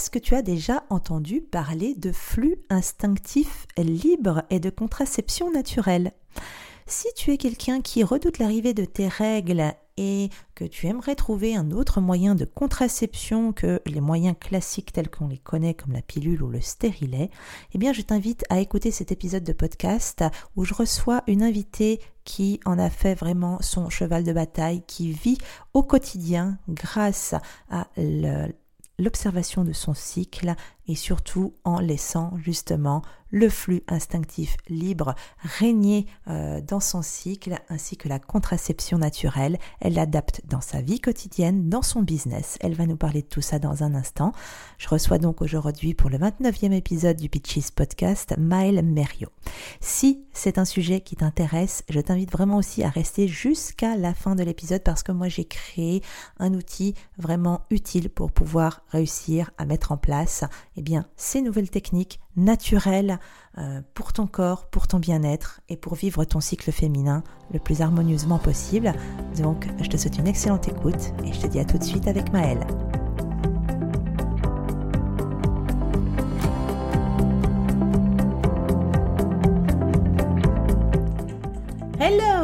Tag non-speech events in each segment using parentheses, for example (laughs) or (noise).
Est-ce que tu as déjà entendu parler de flux instinctif libre et de contraception naturelle? Si tu es quelqu'un qui redoute l'arrivée de tes règles et que tu aimerais trouver un autre moyen de contraception que les moyens classiques tels qu'on les connaît comme la pilule ou le stérilet, eh bien je t'invite à écouter cet épisode de podcast où je reçois une invitée qui en a fait vraiment son cheval de bataille, qui vit au quotidien grâce à l'observation de son cycle et surtout en laissant justement le flux instinctif libre régner euh, dans son cycle ainsi que la contraception naturelle. Elle l'adapte dans sa vie quotidienne, dans son business. Elle va nous parler de tout ça dans un instant. Je reçois donc aujourd'hui pour le 29e épisode du Pitches Podcast Maëlle Merio. Si c'est un sujet qui t'intéresse, je t'invite vraiment aussi à rester jusqu'à la fin de l'épisode parce que moi j'ai créé un outil vraiment utile pour pouvoir réussir à mettre en place eh bien, ces nouvelles techniques naturelles euh, pour ton corps, pour ton bien-être et pour vivre ton cycle féminin le plus harmonieusement possible. Donc, je te souhaite une excellente écoute et je te dis à tout de suite avec Maëlle. Hello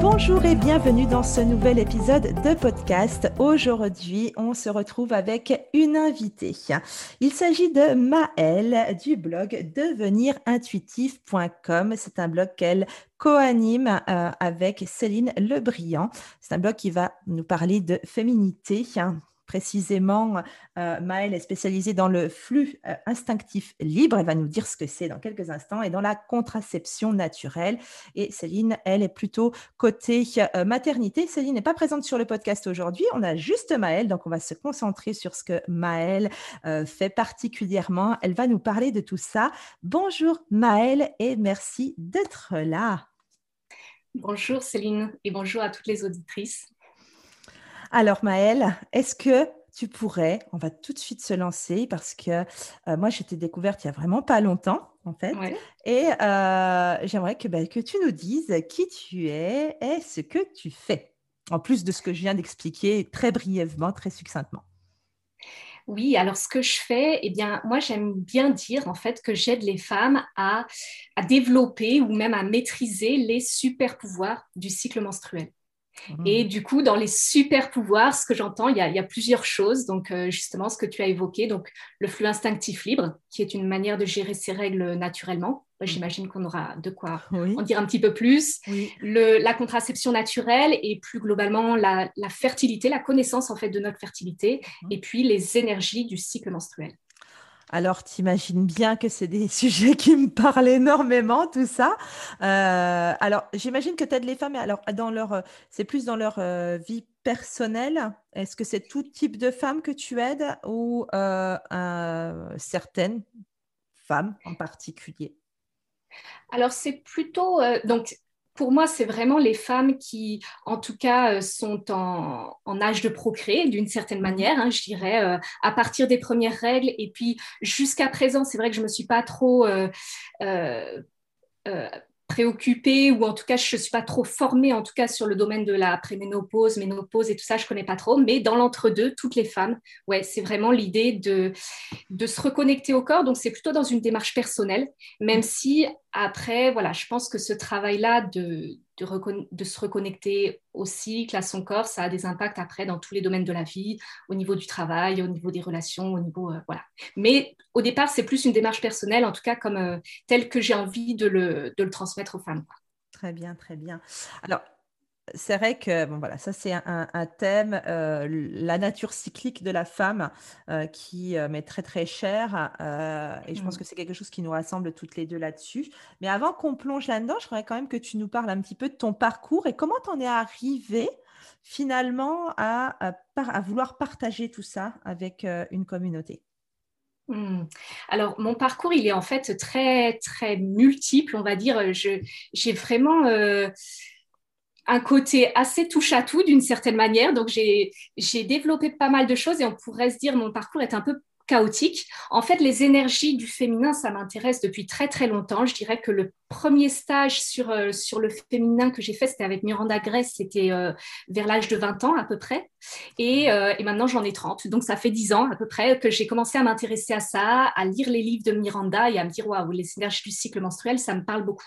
Bonjour et bienvenue dans ce nouvel épisode de podcast. Aujourd'hui, on se retrouve avec une invitée. Il s'agit de Maëlle du blog devenirintuitif.com. C'est un blog qu'elle co-anime euh, avec Céline Lebriand. C'est un blog qui va nous parler de féminité, précisément, euh, Maëlle est spécialisée dans le flux euh, instinctif libre. Elle va nous dire ce que c'est dans quelques instants et dans la contraception naturelle. Et Céline, elle est plutôt côté euh, maternité. Céline n'est pas présente sur le podcast aujourd'hui. On a juste Maëlle, donc on va se concentrer sur ce que Maëlle fait particulièrement. Elle va nous parler de tout ça. Bonjour Maëlle et merci d'être là. Bonjour Céline et bonjour à toutes les auditrices. Alors Maëlle, est-ce que tu pourrais, on va tout de suite se lancer parce que euh, moi j'étais découverte il y a vraiment pas longtemps en fait, et euh, j'aimerais que, bah, que tu nous dises qui tu es et ce que tu fais, en plus de ce que je viens d'expliquer très brièvement, très succinctement. Oui, alors ce que je fais, eh bien, moi j'aime bien dire en fait que j'aide les femmes à, à développer ou même à maîtriser les super pouvoirs du cycle menstruel. Et mmh. du coup, dans les super pouvoirs, ce que j'entends, il, y, a, plusieurs choses. Donc, euh, justement, ce que tu as évoqué, donc le flux instinctif libre, qui est une manière de gérer ses règles naturellement. Mmh. J'imagine qu'on aura de quoi en dire un petit peu plus. la contraception naturelle et plus globalement la, fertilité, la connaissance en fait de notre fertilité, mmh. et puis les énergies du cycle menstruel. Alors, t'imagines bien que c'est des (laughs) sujets qui me parlent énormément, tout ça. Euh, alors, j'imagine que tu aides les femmes, mais alors, dans leur, euh, c'est plus dans leur euh, vie personnelle. Est-ce que c'est tout type de femmes que tu aides ou certaines femmes en particulier? Alors, c'est plutôt. donc, pour moi, c'est vraiment les femmes qui, en tout cas, euh, sont en, âge de procréer d'une certaine manière, hein, je dirais, euh, à partir des premières règles. Et puis, jusqu'à présent, c'est vrai que je ne me suis pas trop euh, préoccupée ou en tout cas je ne suis pas trop formée en tout cas sur le domaine de la préménopause, ménopause et tout ça, je connais pas trop, mais dans l'entre-deux, toutes les femmes, ouais, c'est vraiment l'idée de, de se reconnecter au corps, donc c'est plutôt dans une démarche personnelle, même si après, voilà, je pense que ce travail-là de, de, se reconnecter au cycle, à son corps, ça a des impacts après dans tous les domaines de la vie, au niveau du travail, au niveau des relations, au niveau euh, voilà. Mais au départ, c'est plus une démarche personnelle, en tout cas comme euh, telle que j'ai envie de le, transmettre aux femmes. Très bien, très bien. Alors, c'est vrai que bon voilà, ça c'est un, thème, euh, la nature cyclique de la femme euh, qui euh, m'est très très chère et je pense mmh. que c'est quelque chose qui nous rassemble toutes les deux là-dessus. Mais avant qu'on plonge là-dedans, je voudrais quand même que tu nous parles un petit peu de ton parcours et comment tu en es arrivé finalement à, à, vouloir partager tout ça avec une communauté? Mmh. Alors, mon parcours, il est en fait très, très multiple, on va dire. J'ai vraiment un côté assez touche à tout d'une certaine manière. Donc, j'ai développé pas mal de choses et on pourrait se dire mon parcours est un peu chaotique. En fait, les énergies du féminin, ça m'intéresse depuis très très longtemps. Je dirais que le premier stage sur, euh, sur le féminin que j'ai fait, c'était avec Miranda Gress, c'était euh, vers l'âge de 20 ans à peu près. Et, euh, et maintenant, j'en ai 30. Donc, ça fait 10 ans à peu près que j'ai commencé à m'intéresser à ça, à lire les livres de Miranda et à me dire, waouh, les énergies du cycle menstruel, ça me parle beaucoup.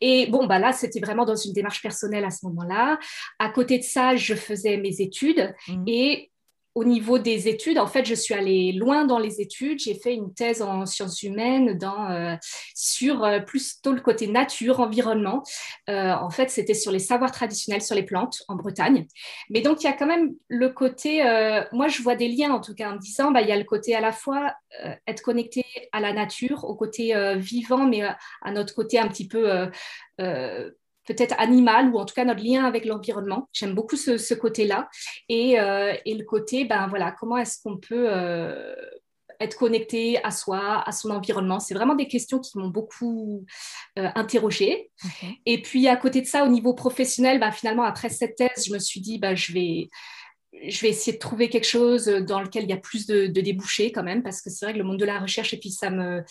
Et bon, bah là, c'était vraiment dans une démarche personnelle à ce moment-là. À côté de ça, je faisais mes études mmh. et au niveau des études, en fait, je suis allée loin dans les études. J'ai fait une thèse en sciences humaines euh, sur euh, plutôt le côté nature, environnement. Euh, en fait, c'était sur les savoirs traditionnels sur les plantes en Bretagne. Mais donc, il y a quand même le côté, moi, je vois des liens en tout cas en disant, bah, il y a le côté à la fois être connecté à la nature, au côté vivant, mais à notre côté un petit peu peut-être animal ou en tout cas notre lien avec l'environnement. J'aime beaucoup ce, côté-là euh, et, le côté, ben voilà, comment est-ce qu'on peut euh, être connecté à soi, à son environnement? C'est vraiment des questions qui m'ont beaucoup euh, interrogée. Et puis à côté de ça, au niveau professionnel, ben, finalement après cette thèse, je me suis dit, ben, je vais je vais essayer de trouver quelque chose dans lequel il y a plus de, débouchés quand même, parce que c'est vrai que le monde de la recherche, et puis ça me,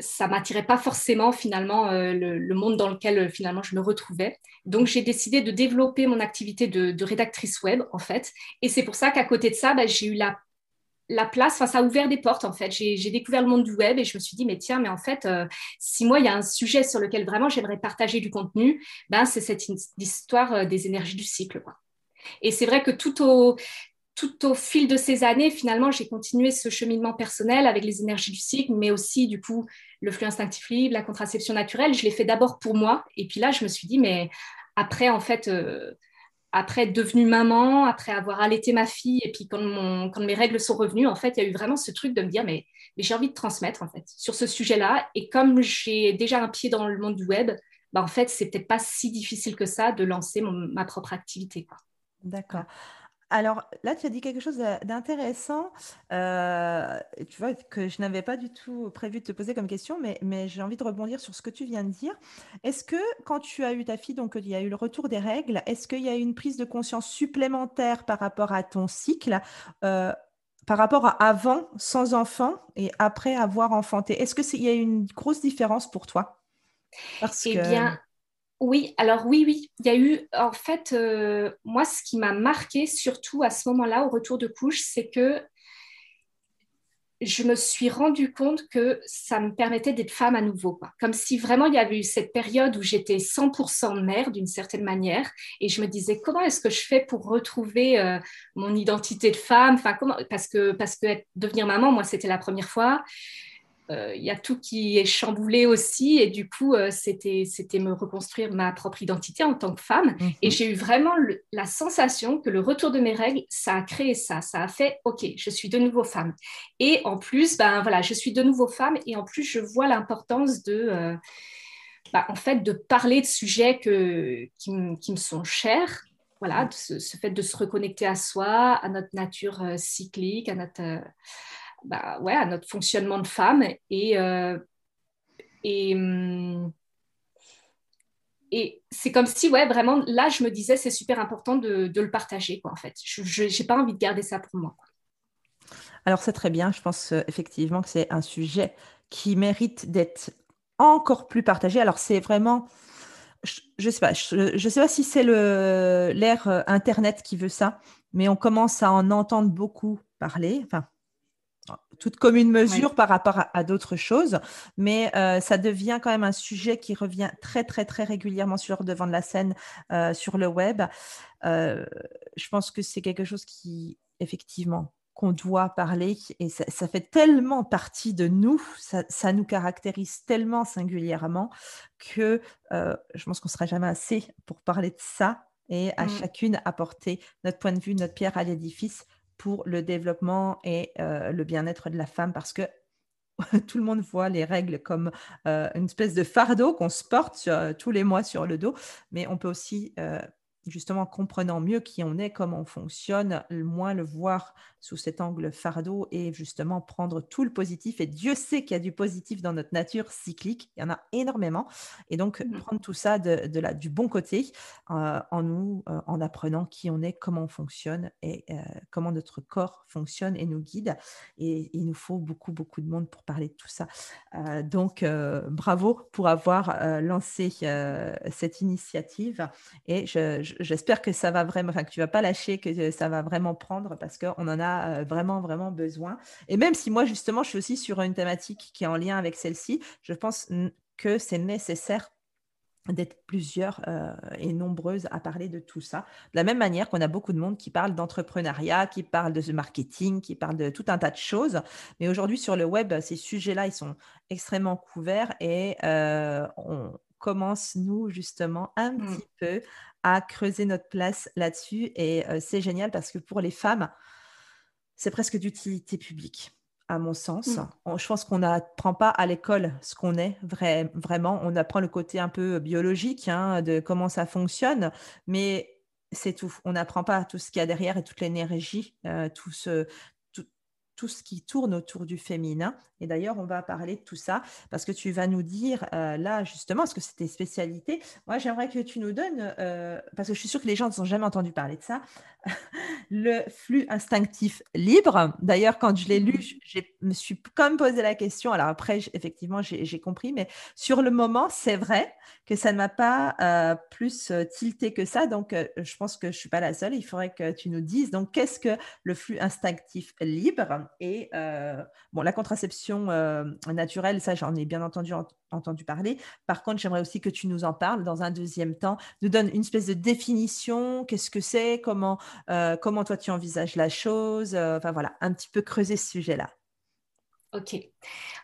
ça m'attirait pas forcément finalement euh, le, monde dans lequel euh, finalement je me retrouvais. Donc j'ai décidé de développer mon activité de, rédactrice web en fait, et c'est pour ça qu'à côté de ça, bah, j'ai eu la la place, enfin, ça a ouvert des portes en fait. J'ai découvert le monde du web et je me suis dit, mais tiens, mais en fait, euh, si moi, il y a un sujet sur lequel vraiment j'aimerais partager du contenu, ben, c'est cette histoire des énergies du cycle. Quoi. Et c'est vrai que tout au, tout au fil de ces années, finalement, j'ai continué ce cheminement personnel avec les énergies du cycle, mais aussi, du coup, le flux instinctif libre, la contraception naturelle. Je l'ai fait d'abord pour moi. Et puis là, je me suis dit, mais après, en fait, euh, après être devenue maman, après avoir allaité ma fille, et puis quand, mes règles sont revenues, en fait, il y a eu vraiment ce truc de me dire, mais, mais j'ai envie de transmettre, en fait, sur ce sujet-là. Et comme j'ai déjà un pied dans le monde du web, bah, en fait, c'est peut-être pas si difficile que ça de lancer ma propre activité. Quoi. D'accord. Alors là, tu as dit quelque chose d'intéressant, euh, tu vois, que je n'avais pas du tout prévu de te poser comme question, mais, mais j'ai envie de rebondir sur ce que tu viens de dire. Est-ce que quand tu as eu ta fille, donc il y a eu le retour des règles, est-ce qu'il y a eu une prise de conscience supplémentaire par rapport à ton cycle, euh, par rapport à avant, sans enfant, et après avoir enfanté? Est-ce qu'il y a eu une grosse différence pour toi? Parce Eh bien, oui, alors oui, oui, il y a eu, en fait, euh, moi, ce qui m'a marqué, surtout à ce moment-là, au retour de couche, c'est que je me suis rendu compte que ça me permettait d'être femme à nouveau. Comme si vraiment il y avait eu cette période où j'étais 100% mère d'une certaine manière. Et je me disais, comment est-ce que je fais pour retrouver euh, mon identité de femme? Parce que, parce que devenir maman, moi, c'était la première fois il euh, y a tout qui est chamboulé aussi et du coup euh, c'était c'était me reconstruire ma propre identité en tant que femme. Mhm. et j'ai eu vraiment la sensation que le retour de mes règles ça a créé ça. Ça a fait ok je suis de nouveau femme. Et en plus ben voilà je suis de nouveau femme et en plus je vois l'importance de euh, ben, en fait de parler de sujets que, qui, qui me sont chers. Voilà ce, ce, fait de se reconnecter à soi à notre nature cyclique à notre bah, ouais, à notre fonctionnement de femme. Et, euh, hum, et c'est comme si, ouais, vraiment, là, je me disais, c'est super important de, de, le partager, quoi, en fait. Je n'ai pas envie de garder ça pour moi. Alors, c'est très bien. Je pense euh, effectivement que c'est un sujet qui mérite d'être encore plus partagé. Alors, c'est vraiment je ne sais pas, je, sais pas si c'est l'ère euh, Internet qui veut ça, mais on commence à en entendre beaucoup parler. Enfin, toute commune mesure par rapport à, d'autres choses, mais euh, ça devient quand même un sujet qui revient très très très régulièrement sur le devant de la scène euh, sur le web. Euh, je pense que c'est quelque chose qui effectivement qu'on doit parler et ça, fait tellement partie de nous, ça, nous caractérise tellement singulièrement que je pense qu'on ne sera jamais assez pour parler de ça et à mmh. chacune apporter notre point de vue, notre pierre à l'édifice pour le développement et le bien-être de la femme parce que (laughs) tout le monde voit les règles comme une espèce de fardeau qu'on se porte tous les mois sur le dos, mais on peut aussi justement comprenant mieux qui on est, comment on fonctionne, moins le voir sous cet angle fardeau et justement prendre tout le positif. Et Dieu sait qu'il y a du positif dans notre nature cyclique, il y en a énormément. Et donc mmh. prendre tout ça de, la, du bon côté euh, en nous, euh, en apprenant qui on est, comment on fonctionne et euh, comment notre corps fonctionne et nous guide. Et, il nous faut beaucoup, beaucoup de monde pour parler de tout ça. donc bravo pour avoir lancé cette initiative. Et je j'espère que ça va vraiment, enfin que tu vas pas lâcher, que ça va vraiment prendre parce qu'on en a euh, vraiment, vraiment besoin. Et même si moi, justement, je suis aussi sur une thématique qui est en lien avec celle-ci, je pense que c'est nécessaire d'être plusieurs euh, et nombreuses à parler de tout ça. De la même manière qu'on a beaucoup de monde qui parle d'entrepreneuriat, qui parle de marketing, qui parle de tout un tas de choses. Mais aujourd'hui, sur le web, ces sujets-là, ils sont extrêmement couverts et euh, on commence, nous, justement, un mmh. petit peu à creuser notre place là-dessus. Et c'est génial parce que pour les femmes, c'est presque d'utilité publique, à mon sens. Mmh. je pense qu'on n'apprend pas à l'école ce qu'on est vrai, vraiment. On apprend le côté un peu biologique hein, de comment ça fonctionne, mais c'est tout. On n'apprend pas tout ce qu'il y a derrière et toute l'énergie, tout, ce, tout ce qui tourne autour du féminin. Et d'ailleurs, on va parler de tout ça parce que tu vas nous dire euh, là, justement, parce que c'est tes spécialités. Moi, j'aimerais que tu nous donnes, euh, parce que je suis sûre que les gens ne sont jamais entendu parler de ça, (laughs) le flux instinctif libre. D'ailleurs, quand je l'ai lu, mmh. je me suis comme posé la question. Alors après, effectivement, j'ai compris, mais sur le moment, c'est vrai que ça ne m'a pas euh, plus tilté que ça. Donc, je pense que je ne suis pas la seule. Il faudrait que tu nous dises, donc, qu'est-ce que le flux instinctif libre? Et euh, la contraception euh, naturelle, ça, j'en ai bien entendu, entendu parler. Par contre, j'aimerais aussi que tu nous en parles dans un deuxième temps, nous donne une espèce de définition, qu'est-ce que c'est, comment, euh, comment toi tu envisages la chose, enfin voilà, un petit peu creuser ce sujet-là. Ok.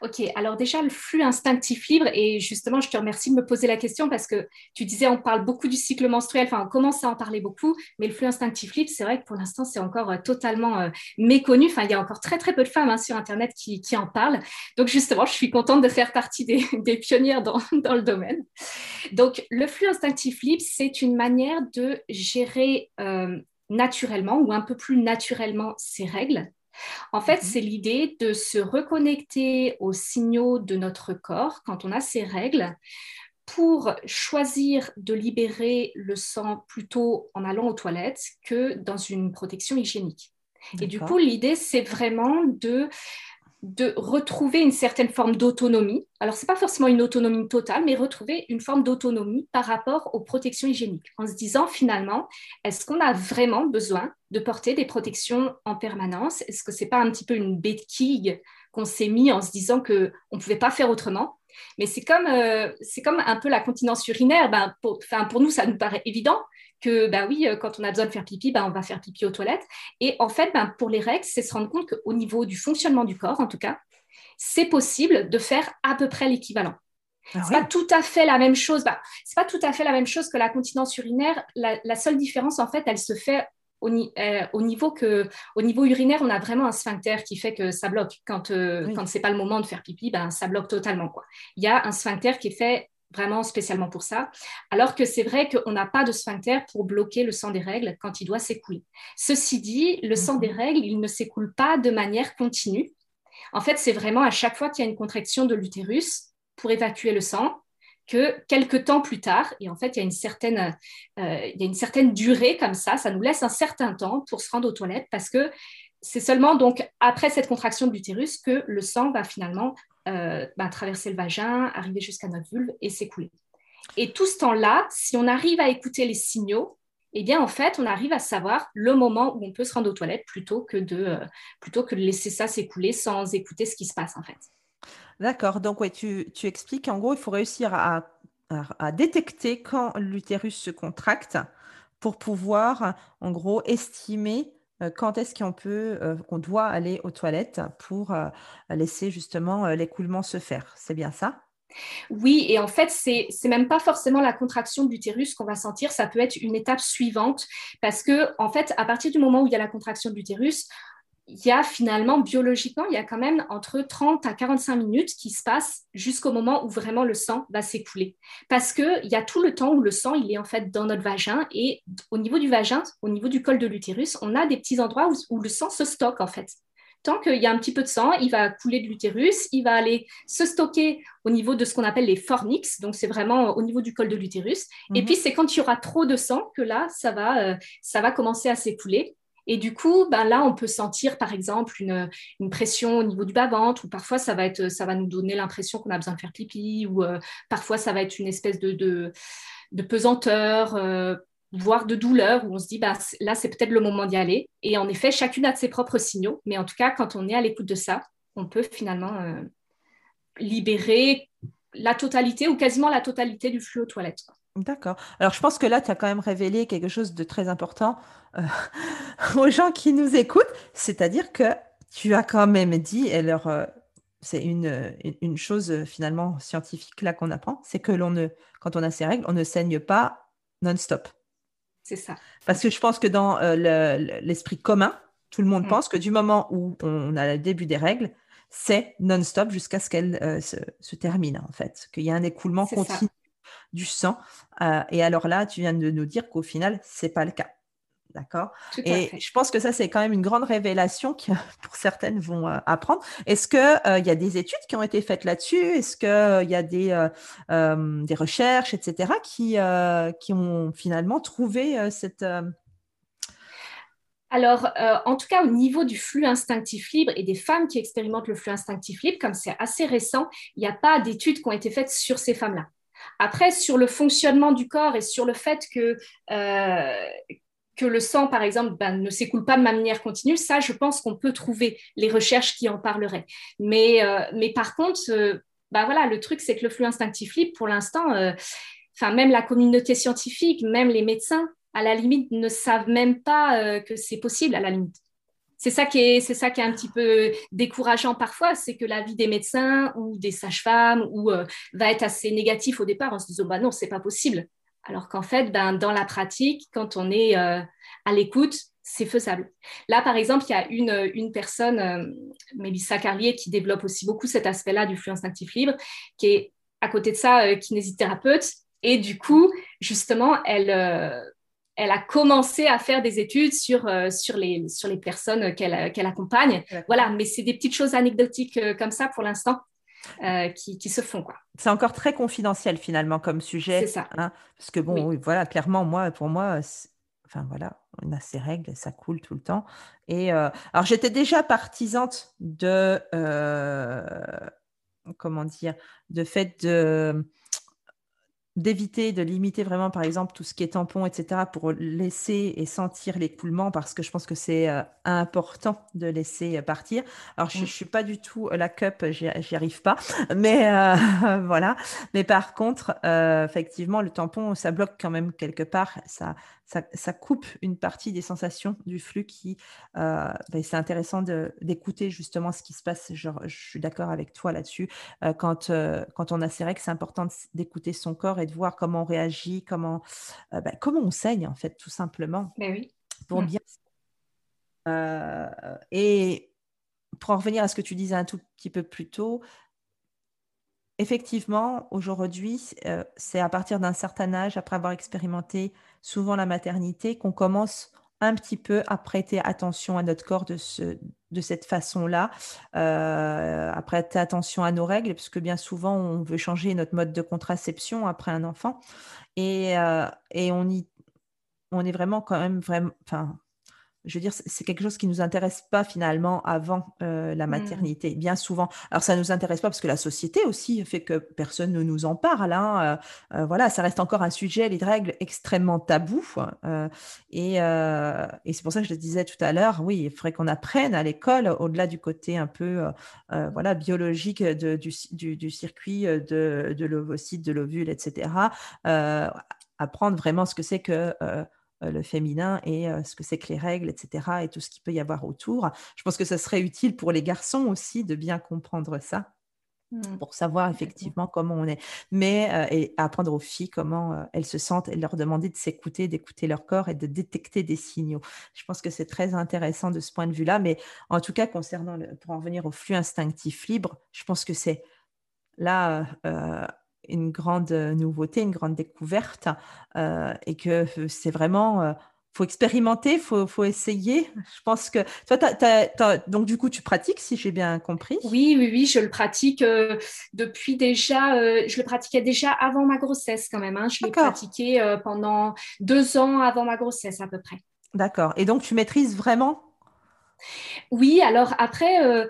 Ok. Alors déjà, le flux instinctif libre, et justement, je te remercie de me poser la question parce que tu disais, on parle beaucoup du cycle menstruel, enfin, on commence à en parler beaucoup, mais le flux instinctif libre, c'est vrai que pour l'instant, c'est encore euh, totalement euh, méconnu. Enfin, il y a encore très, très peu de femmes hein, sur Internet qui, en parlent. Donc, justement, je suis contente de faire partie des, (laughs) pionnières (laughs) dans, le domaine. Donc, le flux instinctif libre, c'est une manière de gérer euh, naturellement ou un peu plus naturellement ses règles en fait, mhm. c'est l'idée de se reconnecter aux signaux de notre corps quand on a ces règles pour choisir de libérer le sang plutôt en allant aux toilettes que dans une protection hygiénique. Et du coup, l'idée, c'est vraiment de de retrouver une certaine forme d'autonomie. Alors, ce n'est pas forcément une autonomie totale, mais retrouver une forme d'autonomie par rapport aux protections hygiéniques, en se disant finalement, est-ce qu'on a vraiment besoin de porter des protections en permanence? Est-ce que ce n'est pas un petit peu une béquille qu'on s'est mis en se disant qu'on ne pouvait pas faire autrement? Mais c'est comme, euh, comme un peu la continence urinaire. Ben, pour nous, ça nous paraît évident, que bah oui, euh, quand on a besoin de faire pipi, bah, on va faire pipi aux toilettes. Et en fait, bah, pour les règles, c'est se rendre compte qu'au niveau du fonctionnement du corps, en tout cas, c'est possible de faire à peu près l'équivalent. Ah c'est pas tout à fait la même chose. Bah, c'est pas tout à fait la même chose que la continence urinaire. La, seule différence, en fait, elle se fait au, euh, au, niveau que, au niveau urinaire, on a vraiment un sphincter qui fait que ça bloque. Quand, euh, quand c'est pas le moment de faire pipi, ben, ça bloque totalement. Quoi. Il y a un sphincter qui est fait vraiment spécialement pour ça, alors que c'est vrai qu'on n'a pas de sphincter pour bloquer le sang des règles quand il doit s'écouler. Ceci dit, le sang des mhm. règles, il ne s'écoule pas de manière continue. En fait, c'est vraiment à chaque fois qu'il y a une contraction de l'utérus pour évacuer le sang que quelques temps plus tard, et en fait, il y a une certaine, euh, il y a une certaine durée comme ça, ça nous laisse un certain temps pour se rendre aux toilettes parce que c'est seulement donc après cette contraction de l'utérus que le sang va finalement euh, bah, traverser le vagin, arriver jusqu'à notre vulve et s'écouler. Et tout ce temps-là, si on arrive à écouter les signaux, eh bien, en fait, on arrive à savoir le moment où on peut se rendre aux toilettes plutôt que de, euh, plutôt que laisser ça s'écouler sans écouter ce qui se passe, en fait. D'accord. Donc, tu, expliques, en gros, il faut réussir à, à, détecter quand l'utérus se contracte pour pouvoir, en gros, estimer quand est-ce qu'on peut, euh, qu'on doit aller aux toilettes pour euh, laisser justement l'écoulement se faire? C'est bien ça? Oui, et en fait, c'est même pas forcément la contraction de l'utérus qu'on va sentir, ça peut être une étape suivante parce que en fait, à partir du moment où il y a la contraction de l'utérus, il y a finalement biologiquement, il y a quand même entre 30 à 45 minutes qui se passent jusqu'au moment où vraiment le sang va s'écouler. Parce qu'il y a tout le temps où le sang, il est en fait dans notre vagin et au niveau du vagin, au niveau du col de l'utérus, on a des petits endroits où, où le sang se stocke en fait tant qu'il y a un petit peu de sang, il va couler de l'utérus, il va aller se stocker au niveau de ce qu'on appelle les fornix, donc c'est vraiment au niveau du col de l'utérus. Et mhm. puis c'est quand il y aura trop de sang que là, ça va, euh, ça va commencer à s'écouler. Et du coup, ben là, on peut sentir, par exemple, une, pression au niveau du bas-ventre, ou parfois, ça va, être, ça va nous donner l'impression qu'on a besoin de faire pipi, ou euh, parfois, ça va être une espèce de, de, pesanteur. Euh, voire de douleur, où on se dit, bah, là, c'est peut-être le moment d'y aller. Et en effet, chacune a de ses propres signaux, mais en tout cas, quand on est à l'écoute de ça, on peut finalement euh, libérer la totalité ou quasiment la totalité du flux aux toilettes. D'accord. Alors, je pense que là, tu as quand même révélé quelque chose de très important euh, (laughs) aux gens qui nous écoutent, c'est-à-dire que tu as quand même dit, et alors, euh, c'est une, une, chose finalement scientifique là qu'on apprend, c'est que l'on ne, quand on a ces règles, on ne saigne pas non-stop. C'est ça. Parce que je pense que dans euh, l'esprit commun, tout le monde mm. pense que du moment où on a le début des règles, c'est non-stop jusqu'à ce qu'elles euh, se, terminent, en fait. Qu'il y a un écoulement continu du sang. Euh, et alors là, tu viens de nous dire qu'au final, ce n'est pas le cas. D'accord? Et je pense que ça, c'est quand même une grande révélation que (laughs) pour certaines vont euh, apprendre. Est-ce qu'il euh, il y a des études qui ont été faites là-dessus? Est-ce qu'il euh, y a des, des recherches, etc., qui, qui ont finalement trouvé cette... Alors, en tout cas, au niveau du flux instinctif libre et des femmes qui expérimentent le flux instinctif libre, comme c'est assez récent, il n'y a pas d'études qui ont été faites sur ces femmes-là. Après, sur le fonctionnement du corps et sur le fait que, que le sang, par exemple, ben, ne s'écoule pas de manière continue, ça, je pense qu'on peut trouver les recherches qui en parleraient. Mais, euh, par contre, euh, ben, le truc, c'est que le flux instinctif libre, pour l'instant, euh, même la communauté scientifique, même les médecins, à la limite, ne savent même pas que c'est possible, à la limite. C'est ça, qui est, ça qui est un petit peu décourageant parfois, c'est que la vie des médecins ou des sages-femmes ou, va être assez négatif au départ en se disant bah non, c'est pas possible. Alors qu'en fait, ben, dans la pratique, quand on est euh, à l'écoute, c'est faisable. Là, par exemple, il y a une, une personne, euh, Mélissa Carlier, qui développe aussi beaucoup cet aspect-là du flux instinctif libre, qui est à côté de ça euh, kinésithérapeute. Et du coup, justement, elle, elle a commencé à faire des études sur, sur, les, sur les personnes qu'elle qu'elle accompagne. Voilà, mais c'est des petites choses anecdotiques comme ça pour l'instant. Euh, qui, se font. C'est encore très confidentiel finalement comme sujet. C'est ça. Hein, parce que bon, voilà, clairement, moi, pour moi, enfin voilà, on a ces règles, ça coule tout le temps. Et euh, alors j'étais déjà partisante de, euh, comment dire, de fait de d'éviter, de limiter vraiment, par exemple, tout ce qui est tampon, etc., pour laisser et sentir l'écoulement, parce que je pense que c'est euh, important de laisser euh, partir. Alors, je ne mmh. suis pas du tout euh, la cup, j'y arrive pas, (laughs) mais (laughs) voilà. Mais par contre, effectivement, le tampon, ça bloque quand même quelque part, ça, ça, coupe une partie des sensations du flux qui, ben, c'est intéressant d'écouter justement ce qui se passe. je suis d'accord avec toi là-dessus. quand, quand on a ces règles, c'est important d'écouter son corps et de voir comment on réagit, comment, euh, bah, comment on saigne, en fait, tout simplement. Mais ben oui. Pour mmh. bien. Euh, et pour en revenir à ce que tu disais un tout petit peu plus tôt, effectivement, aujourd'hui, euh, c'est à partir d'un certain âge, après avoir expérimenté souvent la maternité, qu'on commence un petit peu à prêter attention à notre corps de, ce, de cette façon-là, euh, à prêter attention à nos règles, puisque bien souvent, on veut changer notre mode de contraception après un enfant. Et, euh, on, est vraiment quand même vraiment, je veux dire, c'est quelque chose qui nous intéresse pas finalement avant euh, la mmh. maternité, bien souvent. Alors ça nous intéresse pas parce que la société aussi fait que personne ne nous en parle. Hein. Euh, euh, voilà, ça reste encore un sujet, les règles extrêmement tabou. et, et c'est pour ça que je le disais tout à l'heure, oui, il faudrait qu'on apprenne à l'école, au-delà du côté un peu voilà biologique de, du, du, du, circuit de, de l'ovocyte, de l'ovule, etc. apprendre vraiment ce que c'est que le féminin et euh, ce que c'est que les règles, etc., et tout ce qu'il peut y avoir autour. Je pense que ça serait utile pour les garçons aussi de bien comprendre ça. Mmh. pour savoir effectivement comment on est. Mais euh, et apprendre aux filles comment euh, elles se sentent et leur demander de s'écouter, d'écouter leur corps et de détecter des signaux. Je pense que c'est très intéressant de ce point de vue-là. Mais en tout cas, concernant le, pour en revenir au flux instinctif libre, je pense que c'est là euh, une grande nouveauté, une grande découverte et que c'est vraiment faut expérimenter, faut, faut essayer. Je pense que toi, donc du coup, tu pratiques, si j'ai bien compris. Oui, oui, oui, je le pratique euh, depuis déjà. Euh, je le pratiquais déjà avant ma grossesse quand même. Hein. Je l'ai pratiqué euh, pendant deux ans avant ma grossesse à peu près. D'accord. Et donc, tu maîtrises vraiment? Oui, alors après, euh,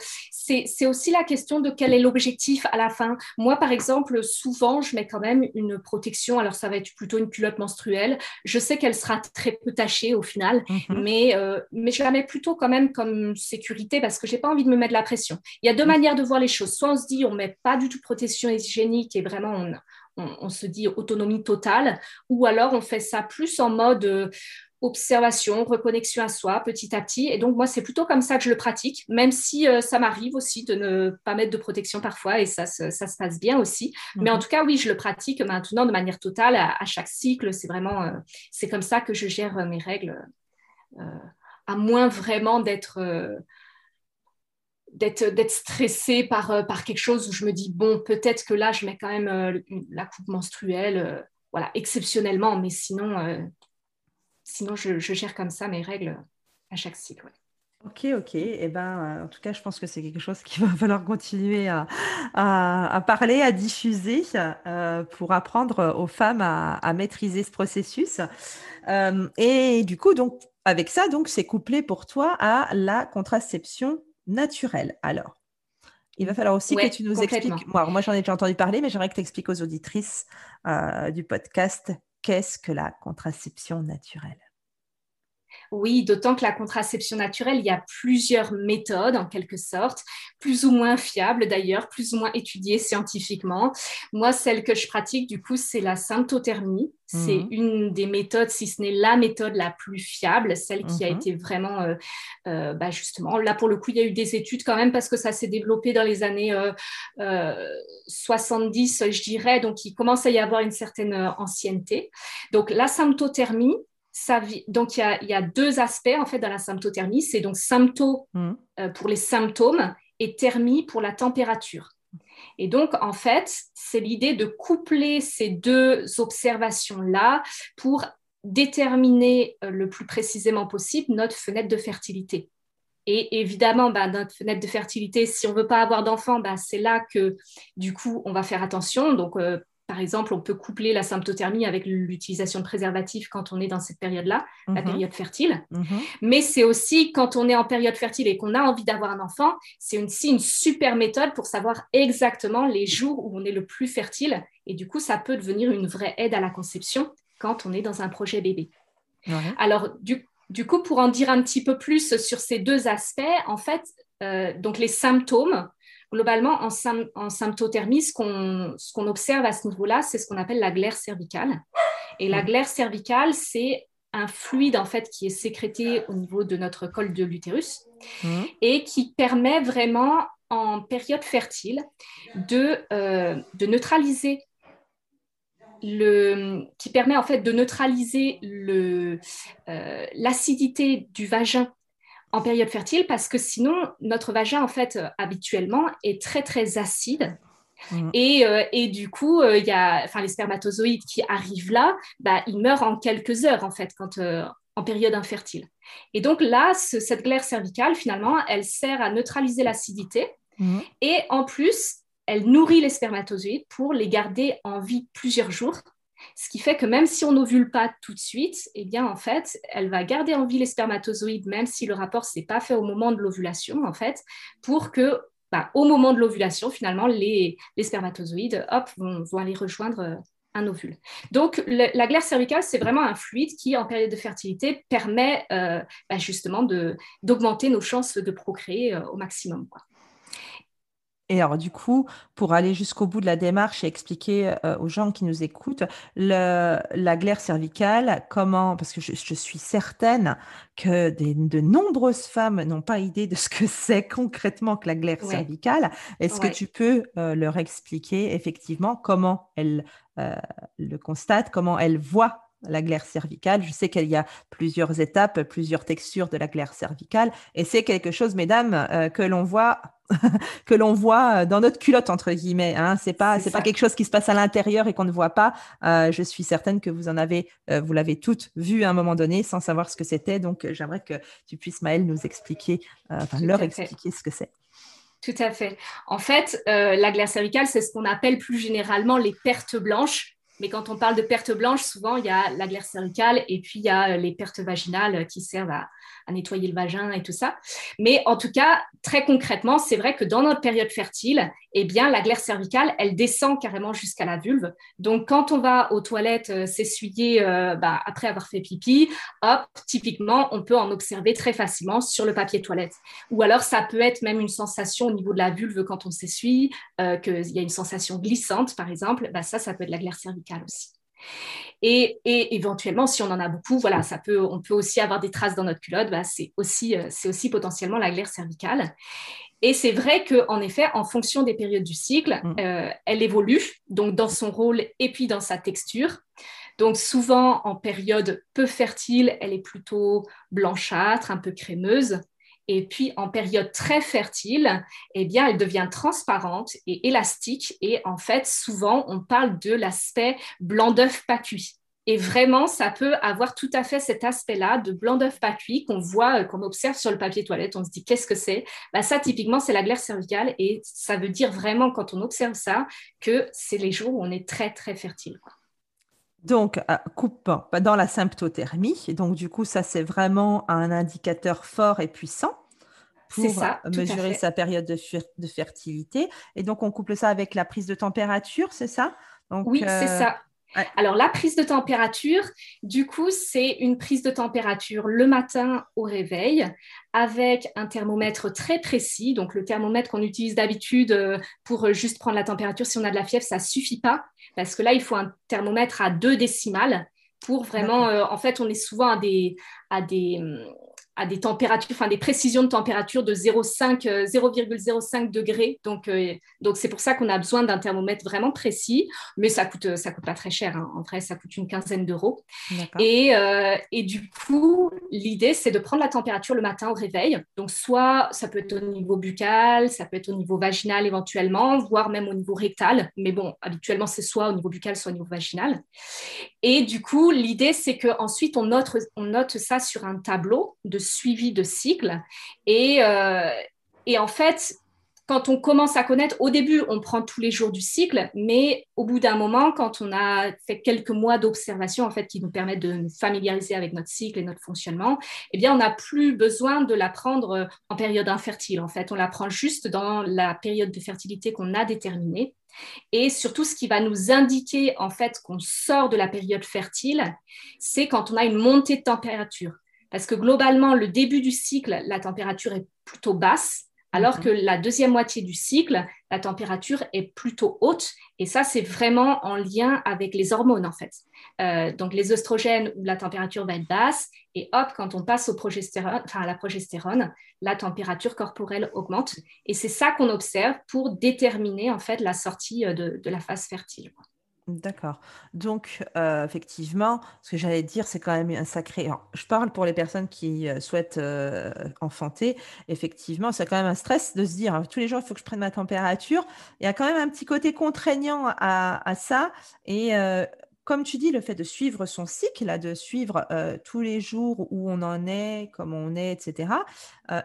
c'est aussi la question de quel est l'objectif à la fin. Moi, par exemple, souvent, je mets quand même une protection. Alors, ça va être plutôt une culotte menstruelle. Je sais qu'elle sera très peu tachée au final, mhm. mais, euh, mais je la mets plutôt quand même comme sécurité parce que j'ai pas envie de me mettre la pression. Il y a deux mhm. manières de voir les choses. Soit on se dit, on met pas du tout protection hygiénique et vraiment on, on, se dit autonomie totale, ou alors on fait ça plus en mode euh, observation, reconnexion à soi petit à petit. Et donc, moi, c'est plutôt comme ça que je le pratique, même si euh, ça m'arrive aussi de ne pas mettre de protection parfois et ça, ça, se passe bien aussi. Mais en mhm. tout cas, oui, je le pratique maintenant de manière totale à, chaque cycle. C'est vraiment, euh, c'est comme ça que je gère mes règles, à moins vraiment d'être d'être stressée par, par quelque chose où je me dis, bon, peut-être que là, je mets quand même la coupe menstruelle, voilà, exceptionnellement, mais sinon, sinon, je, gère comme ça mes règles à chaque cycle. Ok, ok. Et eh ben, euh, en tout cas, je pense que c'est quelque chose qu'il (laughs) va falloir continuer à, à, parler, à diffuser euh, pour apprendre aux femmes à, maîtriser ce processus. Euh, et du coup, donc, avec ça, donc, c'est couplé pour toi à la contraception naturelle. Alors, il va falloir aussi que tu nous expliques. Moi, moi j'en ai déjà entendu parler, mais j'aimerais que tu expliques aux auditrices du podcast qu'est-ce que la contraception naturelle? Oui, d'autant que la contraception naturelle, il y a plusieurs méthodes en quelque sorte, plus ou moins fiables d'ailleurs, plus ou moins étudiées scientifiquement. Moi, celle que je pratique, du coup, c'est la symptothermie. C'est mhm. une des méthodes, si ce n'est la méthode la plus fiable, celle qui a mhm. été vraiment, euh, euh, bah, justement, là pour le coup, il y a eu des études quand même parce que ça s'est développé dans les années 70, euh, je dirais, donc il commence à y avoir une certaine ancienneté. Donc la symptothermie, donc, il y, a, deux aspects en fait dans la symptothermie. C'est donc sympto mm. euh, pour les symptômes et thermie pour la température. Et donc, en fait, c'est l'idée de coupler ces deux observations-là pour déterminer euh, le plus précisément possible notre fenêtre de fertilité. Et évidemment, bah, notre fenêtre de fertilité, si on ne veut pas avoir d'enfant, bah, c'est là que du coup, on va faire attention. Donc, euh, par exemple, on peut coupler la symptothermie avec l'utilisation de préservatifs quand on est dans cette période-là, la mhm. période fertile. Mhm. Mais c'est aussi quand on est en période fertile et qu'on a envie d'avoir un enfant, c'est aussi une super méthode pour savoir exactement les jours où on est le plus fertile. Et du coup, ça peut devenir une vraie aide à la conception quand on est dans un projet bébé. Alors, du, coup, pour en dire un petit peu plus sur ces deux aspects, en fait, euh, donc les symptômes, globalement, en, symptothermie, ce qu'on observe à ce niveau-là, c'est ce qu'on appelle la glaire cervicale. Et la glaire cervicale, c'est un fluide en fait qui est sécrété au niveau de notre col de l'utérus mmh. et qui permet vraiment en période fertile de, euh, de neutraliser le, qui permet en fait de neutraliser euh, l'acidité du vagin en période fertile parce que sinon, notre vagin, en fait, euh, habituellement, est très, très acide. Mm. Et, euh, et, du coup, euh, il y a, enfin, les spermatozoïdes qui arrivent là, bah, ils meurent en quelques heures, en fait, quand, en période infertile. Et donc là, cette glaire cervicale, finalement, elle sert à neutraliser l'acidité. Mm. Et en plus, elle nourrit les spermatozoïdes pour les garder en vie plusieurs jours ce qui fait que même si on n'ovule pas tout de suite, eh bien, en fait, elle va garder en vie les spermatozoïdes, même si le rapport s'est pas fait au moment de l'ovulation, en fait, pour que, bah, au moment de l'ovulation, finalement, les, spermatozoïdes, hop, vont, aller rejoindre euh, un ovule. Donc, la glaire cervicale, c'est vraiment un fluide qui, en période de fertilité, permet euh, bah, justement d'augmenter nos chances de procréer euh, au maximum. Et alors, du coup, pour aller jusqu'au bout de la démarche et expliquer euh, aux gens qui nous écoutent le, la glaire cervicale, comment, parce que je, suis certaine que de nombreuses femmes n'ont pas idée de ce que (laughs) c'est concrètement que la glaire cervicale. Est-ce que tu peux euh, leur expliquer effectivement comment elles euh, le constatent, comment elles voient la glaire cervicale? Je sais qu'il y a plusieurs étapes, plusieurs textures de la glaire cervicale, et c'est quelque chose, mesdames, que l'on voit (laughs) que l'on voit dans notre culotte entre guillemets. Hein. C'est pas c'est pas quelque chose qui se passe à l'intérieur et qu'on ne voit pas. Euh, je suis certaine que vous en avez euh, vous l'avez toutes vu à un moment donné sans savoir ce que c'était. Donc euh, j'aimerais que tu puisses Maëlle nous expliquer, enfin leur expliquer ce que c'est. Tout à fait. En fait, la glaire cervicale, c'est ce qu'on appelle plus généralement les pertes blanches. Mais quand on parle de pertes blanches, souvent il y a la glaire cervicale et puis il y a les pertes vaginales qui servent à, à nettoyer le vagin et tout ça. Mais en tout cas, très concrètement, c'est vrai que dans notre période fertile, eh bien, la glaire cervicale, elle descend carrément jusqu'à la vulve. Donc, quand on va aux toilettes euh, s'essuyer euh, bah, après avoir fait pipi, hop, typiquement, on peut en observer très facilement sur le papier toilette. Ou alors, ça peut être même une sensation au niveau de la vulve quand on s'essuie, euh, qu'il y a une sensation glissante, par exemple. Bah, ça, ça peut être la glaire cervicale aussi. Et, éventuellement, si on en a beaucoup, voilà, ça peut, on peut aussi avoir des traces dans notre culotte. Bah, c'est aussi, euh, c'est aussi potentiellement la glaire cervicale. Et c'est vrai qu'en effet, en fonction des périodes du cycle, mm. euh, elle évolue, donc dans son rôle et puis dans sa texture. Donc souvent, en période peu fertile, elle est plutôt blanchâtre, un peu crémeuse. Et puis, en période très fertile, eh bien, elle devient transparente et élastique. Et en fait, souvent, on parle de l'aspect blanc d'œuf pas cuit. Et vraiment, ça peut avoir tout à fait cet aspect-là de blanc d'œuf pas cuit qu'on voit, euh, qu'on observe sur le papier toilette. On se dit, qu'est-ce que c'est? Bah, Ça, typiquement, c'est la glaire cervicale. Et ça veut dire vraiment, quand on observe ça, que c'est les jours où on est très, très fertile. Donc, euh, coupe dans la symptothermie. Donc, du coup, ça, c'est vraiment un indicateur fort et puissant pour ça, mesurer sa période de, fertilité. Et donc, on couple ça avec la prise de température, c'est ça? Oui, c'est euh, Alors, la prise de température, du coup, c'est une prise de température le matin au réveil avec un thermomètre très précis. Donc, le thermomètre qu'on utilise d'habitude euh, pour juste prendre la température si on a de la fièvre, ça ne suffit pas parce que là, il faut un thermomètre à deux décimales pour vraiment, euh, en fait, on est souvent à des, à des, à des températures, enfin des précisions de température de 0,5 0,05 euh, degrés. Donc, euh, donc c'est pour ça qu'on a besoin d'un thermomètre vraiment précis, mais ça coûte, ça coûte pas très cher. Hein. En vrai, ça coûte une quinzaine d'euros. Et, euh, et du coup, l'idée, c'est de prendre la température le matin au réveil. Donc, soit ça peut être au niveau buccal, ça peut être au niveau vaginal éventuellement, voire même au niveau rectal. Mais bon, habituellement, c'est soit au niveau buccal, soit au niveau vaginal. Et du coup, l'idée, c'est qu'ensuite, on note, on note ça sur un tableau de suivi de cycle. Et, euh, et en fait, quand on commence à connaître, au début, on prend tous les jours du cycle, mais au bout d'un moment, quand on a fait quelques mois d'observation, en fait, qui nous permettent de nous familiariser avec notre cycle et notre fonctionnement, eh bien, on n'a plus besoin de l'apprendre en période infertile. En fait, on l'apprend juste dans la période de fertilité qu'on a déterminée. Et surtout, ce qui va nous indiquer, en fait, qu'on sort de la période fertile, c'est quand on a une montée de température. Parce que globalement, le début du cycle, la température est plutôt basse, alors que la deuxième moitié du cycle, la température est plutôt haute. Et ça, c'est vraiment en lien avec les hormones, en fait. Euh, donc, les oestrogènes, où la température va être basse, et hop, quand on passe au progestérone, enfin, à la progestérone, la température corporelle augmente. Et c'est ça qu'on observe pour déterminer, en fait, la sortie euh, de, de la phase fertile. D'accord. Donc, euh, effectivement, ce que j'allais dire, c'est quand même un sacré. je parle pour les personnes qui euh, souhaitent euh, enfanter. Effectivement, c'est quand même un stress de se dire tous les jours, il faut que je prenne ma température. Il y a quand même un petit côté contraignant à, ça. Et comme tu dis, le fait de suivre son cycle, de suivre tous les jours où on en est, comment on est, etc.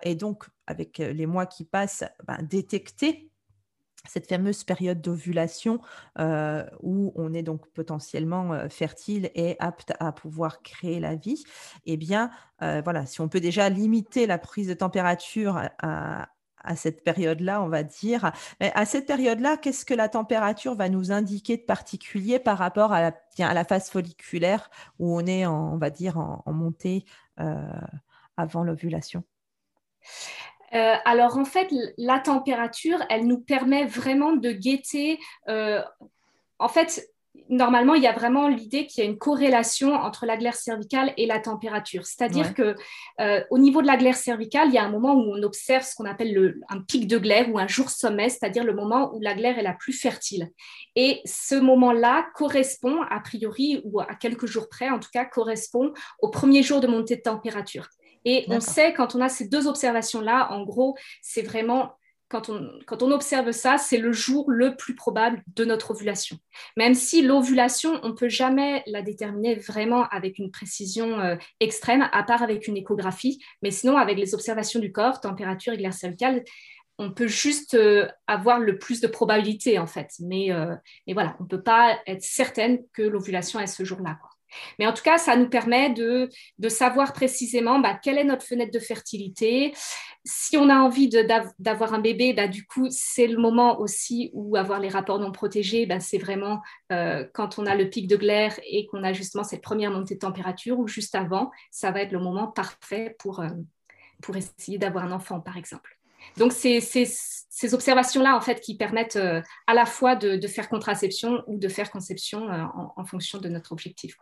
et donc, avec les mois qui passent, ben, détecter cette fameuse période d'ovulation euh, où on est donc potentiellement euh, fertile et apte à pouvoir créer la vie, eh bien, euh, voilà, si on peut déjà limiter la prise de température à, cette période-là, on va dire. Mais à cette période-là, qu'est-ce que la température va nous indiquer de particulier par rapport à la, phase folliculaire où on est, en, on va dire, en montée avant l'ovulation? Euh, alors en fait, la température, elle nous permet vraiment de guetter. Euh, en fait, normalement, il y a vraiment l'idée qu'il y a une corrélation entre la glaire cervicale et la température. C'est-à-dire que euh, au niveau de la glaire cervicale, il y a un moment où on observe ce qu'on appelle un pic de glaire ou un jour sommet, c'est-à-dire le moment où la glaire est la plus fertile. Et ce moment-là correspond, a priori, ou à quelques jours près, en tout cas, correspond au premier jour de montée de température. Et on sait, quand on a ces deux observations-là, en gros, c'est vraiment, quand on, quand on observe ça, c'est le jour le plus probable de notre ovulation. Même si l'ovulation, on ne peut jamais la déterminer vraiment avec une précision euh, extrême, à part avec une échographie. Mais sinon, avec les observations du corps, température et glaire cervicale, on peut juste euh, avoir le plus de probabilité, en fait. Mais, euh, mais voilà, on ne peut pas être certaine que l'ovulation est ce jour-là. Mais en tout cas, ça nous permet de, savoir précisément bah, quelle est notre fenêtre de fertilité. Si on a envie d'avoir un bébé, bah, du coup, c'est le moment aussi où avoir les rapports non protégés, bah, c'est vraiment euh, quand on a le pic de glaire et qu'on a justement cette première montée de température ou juste avant, ça va être le moment parfait pour, euh, pour essayer d'avoir un enfant, par exemple. Donc, c'est ces observations-là, en fait, qui permettent euh, à la fois de, faire contraception ou de faire conception en, fonction de notre objectif.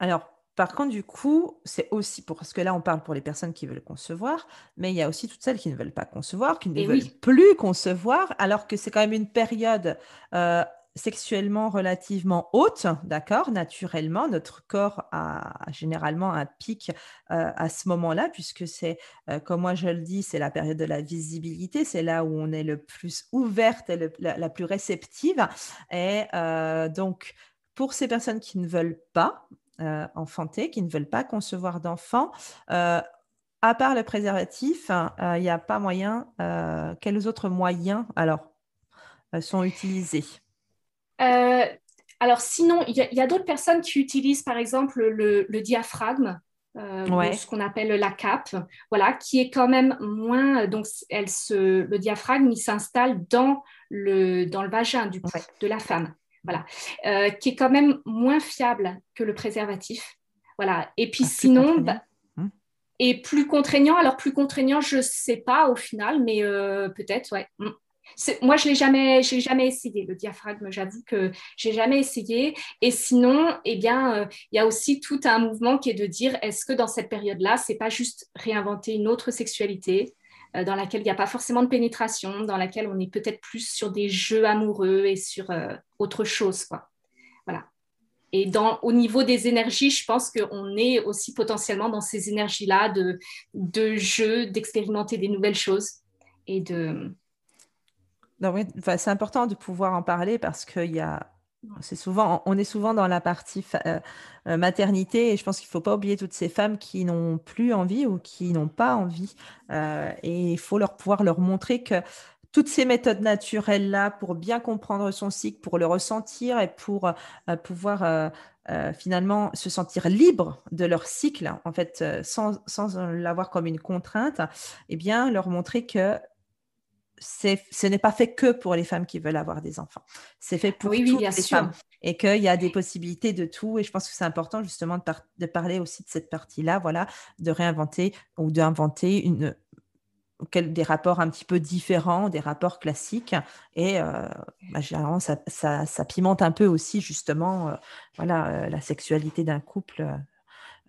Alors, par contre, du coup, c'est aussi pour, parce que là, on parle pour les personnes qui veulent concevoir, mais il y a aussi toutes celles qui ne veulent pas concevoir, qui ne eh veulent plus concevoir, alors que c'est quand même une période euh, sexuellement relativement haute, d'accord Naturellement, notre corps a, généralement un pic euh, à ce moment-là, puisque c'est, euh, comme moi je le dis, c'est la période de la visibilité, c'est là où on est le plus ouverte et la, la, plus réceptive. Et donc, pour ces personnes qui ne veulent pas euh, qui ne veulent pas concevoir d'enfants. Euh, à part le préservatif, euh, il n'y a pas moyen. quels autres moyens alors sont utilisés? Alors sinon, il y a, d'autres personnes qui utilisent par exemple le, diaphragme. ce qu'on appelle la cape, voilà, qui est quand même moins. Donc, elle se, le diaphragme, il s'installe dans le, dans le vagin du de la femme voilà, euh, qui est quand même moins fiable que le préservatif. Voilà. Et puis ah, sinon, bah, hmm. et plus contraignant. Alors plus contraignant, je ne sais pas au final, mais euh, peut-être, ouais. Hmm. Moi, je l'ai jamais, j'ai jamais essayé le diaphragme. J'avoue que j'ai jamais essayé. Et sinon, eh bien, euh, il y a aussi tout un mouvement qui est de dire est-ce que dans cette période-là, c'est pas juste réinventer une autre sexualité? Dans laquelle il n'y a pas forcément de pénétration, dans laquelle on est peut-être plus sur des jeux amoureux et sur euh, autre chose. Quoi. Voilà. Et dans, au niveau des énergies, je pense qu'on est aussi potentiellement dans ces énergies-là de, de jeu, d'expérimenter des nouvelles choses et de... Oui, c'est important de pouvoir en parler parce qu'il y a on est souvent dans la partie euh, euh, maternité et je pense qu'il ne faut pas oublier toutes ces femmes qui n'ont plus envie ou qui n'ont pas envie. Euh, et il faut leur pouvoir leur montrer que toutes ces méthodes naturelles-là pour bien comprendre son cycle, pour le ressentir et pour pouvoir finalement se sentir libre de leur cycle, en fait, sans, sans l'avoir comme une contrainte, eh bien, leur montrer que ce n'est pas fait que pour les femmes qui veulent avoir des enfants. C'est fait pour toutes les femmes. Et qu'il y a des possibilités de tout. Et je pense que c'est important justement de, parler aussi de cette partie-là, voilà, de réinventer ou d'inventer une, des rapports un petit peu différents, des rapports classiques. Et euh, bah, généralement, ça, ça, pimente un peu aussi justement euh, voilà, euh, la sexualité d'un couple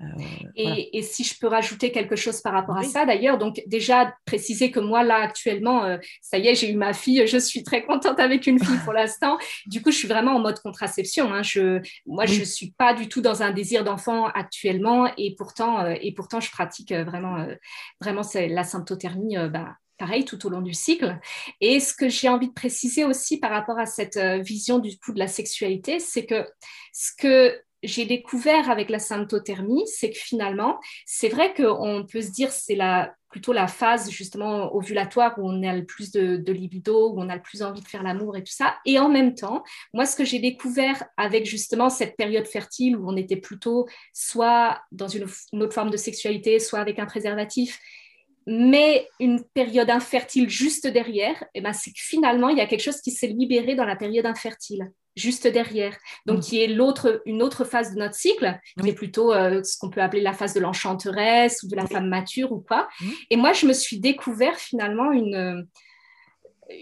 euh, et, si je peux rajouter quelque chose par rapport à ça, d'ailleurs, donc déjà préciser que moi, là, actuellement, euh, ça y est, j'ai eu ma fille, je suis très contente avec une fille pour l'instant. Du coup, je suis vraiment en mode contraception. Hein. Je, moi, je ne suis pas du tout dans un désir d'enfant actuellement et pourtant, euh, et pourtant je pratique vraiment, vraiment la symptothermie. Bah, pareil tout au long du cycle. Et ce que j'ai envie de préciser aussi par rapport à cette vision du coup de la sexualité, c'est que ce que j'ai découvert avec la symptothermie, c'est que finalement, c'est vrai qu'on peut se dire c'est la, plutôt la phase justement ovulatoire où on a le plus de, libido, où on a le plus envie de faire l'amour et tout ça. Et en même temps, moi, ce que j'ai découvert avec justement cette période fertile où on était plutôt soit dans une, autre forme de sexualité, soit avec un préservatif, mais une période infertile juste derrière, et eh ben, c'est que finalement, il y a quelque chose qui s'est libéré dans la période infertile. Juste derrière. Donc, mm. qui est l'autre, une autre phase de notre cycle, qui est plutôt euh, ce qu'on peut appeler la phase de l'enchanteresse ou de la femme mature ou quoi. Mm. Et moi, je me suis découvert finalement une,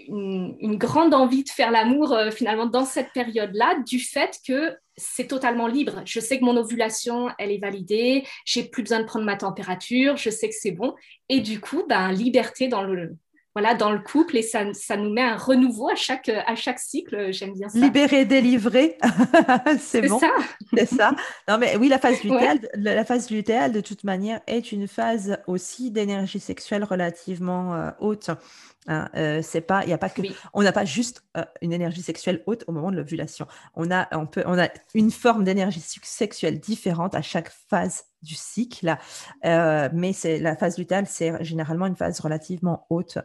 une, grande envie de faire l'amour euh, finalement dans cette période-là, du fait que c'est totalement libre. Je sais que mon ovulation, elle est validée, j'ai plus besoin de prendre ma température, je sais que c'est bon. Et du coup, ben, liberté dans le, voilà, dans le couple et ça, ça, nous met un renouveau à chaque, à chaque cycle. J'aime bien ça. Libérer, délivrer, (laughs) c'est bon. Ça. (laughs) C'est ça. Non, mais oui, la phase lutéale, la phase lutéale, de toute manière, est une phase aussi d'énergie sexuelle relativement euh, haute. Hein, euh, c'est pas, il a pas que, on n'a pas juste euh, une énergie sexuelle haute au moment de l'ovulation. On a, on peut, on a une forme d'énergie sexuelle différente à chaque phase du cycle, euh, mais c'est la phase lutéale, c'est généralement une phase relativement haute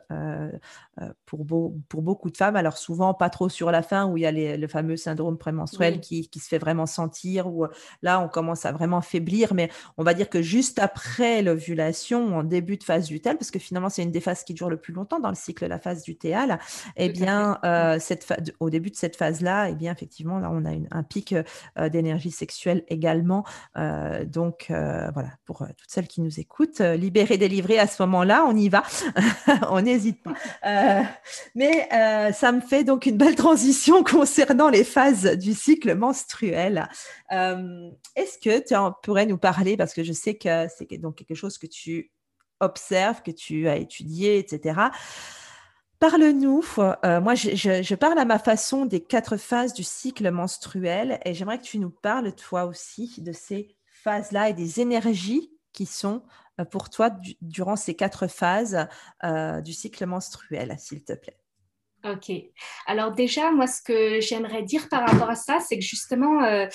pour, pour beaucoup de femmes. Alors souvent pas trop sur la fin où il y a le fameux syndrome prémenstruel qui, qui, se fait vraiment sentir, où là on commence à vraiment faiblir, mais on va dire que juste après l'ovulation, en début de phase lutéale, parce que finalement c'est une des phases qui dure le plus longtemps dans le cycle, la phase du théâtre, eh bien, euh, cette au début de cette phase-là, eh bien, effectivement, là, on a un pic euh, d'énergie sexuelle également. Euh, donc, voilà, pour toutes celles qui nous écoutent, libérer, délivrer à ce moment-là, on y va, (laughs) on n'hésite pas. mais ça me fait donc une belle transition (laughs) concernant les phases du cycle menstruel. Est-ce que tu pourrais nous parler, parce que je sais que c'est donc quelque chose que tu observes, que tu as étudié, etc. Parle-nous, euh, moi je, parle à ma façon des quatre phases du cycle menstruel et j'aimerais que tu nous parles toi aussi de ces phases-là et des énergies qui sont euh, pour toi durant ces quatre phases euh, du cycle menstruel, s'il te plaît. Ok. Alors déjà, moi, ce que j'aimerais dire par rapport à ça, c'est que justement, euh,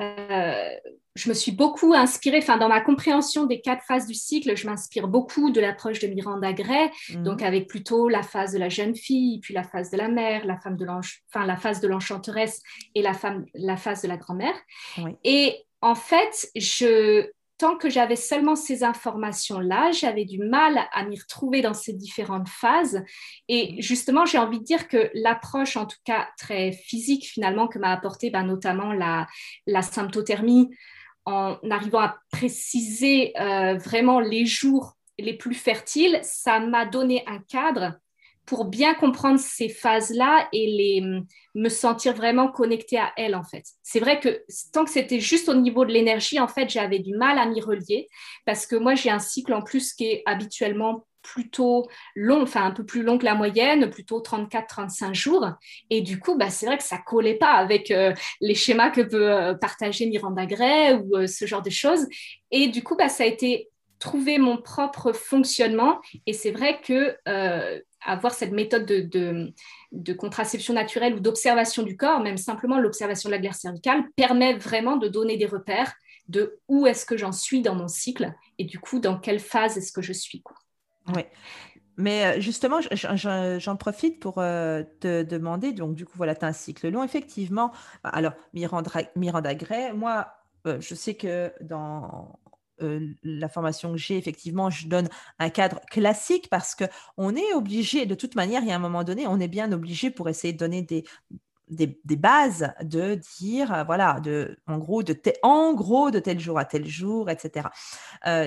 euh, je me suis beaucoup inspirée, enfin, dans ma compréhension des quatre phases du cycle, je m'inspire beaucoup de l'approche de Miranda Gray, mhm. donc avec plutôt la phase de la jeune fille, puis la phase de la mère, la, femme de enfin, la phase de l'enchanteresse et la, femme, la phase de la grand-mère. Et en fait, je, tant que j'avais seulement ces informations-là, j'avais du mal à m'y retrouver dans ces différentes phases. Et mhm. justement, j'ai envie de dire que l'approche, en tout cas très physique finalement, que m'a apporté ben, notamment la, la symptothermie, en arrivant à préciser euh, vraiment les jours les plus fertiles, ça m'a donné un cadre pour bien comprendre ces phases-là et les, me sentir vraiment connectée à elles, en fait. C'est vrai que tant que c'était juste au niveau de l'énergie, en fait, j'avais du mal à m'y relier parce que moi, j'ai un cycle en plus qui est habituellement plutôt long, enfin un peu plus long que la moyenne, plutôt 34-35 jours. Et du coup, bah, c'est vrai que ça collait pas avec euh, les schémas que peut euh, partager Miranda Gray ou euh, ce genre de choses. Et du coup, bah, ça a été trouver mon propre fonctionnement. Et c'est vrai que avoir cette méthode de, contraception naturelle ou d'observation du corps, même simplement l'observation de la glaire cervicale, permet vraiment de donner des repères de où est-ce que j'en suis dans mon cycle et du coup dans quelle phase est-ce que je suis. Quoi. Oui. Mais euh, justement, j'en profite pour euh, te demander, donc du coup, voilà, tu as un cycle long, effectivement. Alors, Miranda, Miranda moi, euh, je sais que dans, la formation que j'ai, effectivement, je donne un cadre classique parce que on est obligé, de toute manière, il y a un moment donné, on est bien obligé pour essayer de donner des, bases de dire, voilà, en, gros, de en tel jour à tel jour, etc.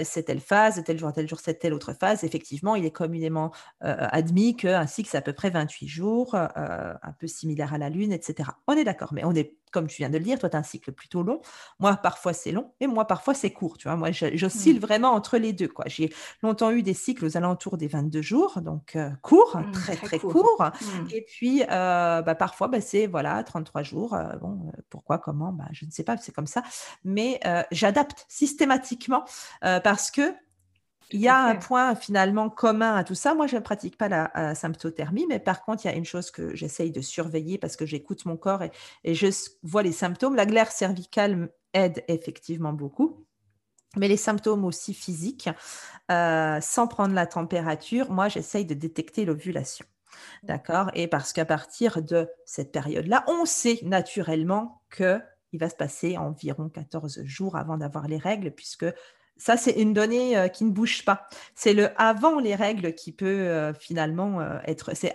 C'est telle phase, de tel jour à tel jour, c'est telle autre phase. Effectivement, il est communément admis qu'un cycle, c'est à peu près 28 jours, un peu similaire à la Lune, etc. On est d'accord, mais on est comme tu viens de le dire, toi, tu as un cycle plutôt long. Moi, parfois, c'est long et moi, parfois, c'est court. Tu vois, moi, j'oscille mmh. vraiment entre les deux. Quoi. J'ai longtemps eu des cycles aux alentours des 22 jours, donc euh, court, mmh, très, très, court. Mmh. Et puis, euh, bah, parfois, bah, c'est voilà, 33 jours. Euh, bon, pourquoi, comment bah, Je ne sais pas, c'est comme ça. Mais j'adapte systématiquement parce que il y a un point finalement commun à tout ça. Moi, je ne pratique pas la, symptothermie, mais par contre, il y a une chose que j'essaye de surveiller parce que j'écoute mon corps et, je vois les symptômes. La glaire cervicale aide effectivement beaucoup. Mais les symptômes aussi physiques, euh, sans prendre la température, moi, j'essaye de détecter l'ovulation. D'accord? Et parce qu'à partir de cette période-là, on sait naturellement que il va se passer environ 14 jours avant d'avoir les règles, puisque ça, c'est une donnée euh, qui ne bouge pas. C'est le avant les règles qui peut euh, finalement euh, être. C'est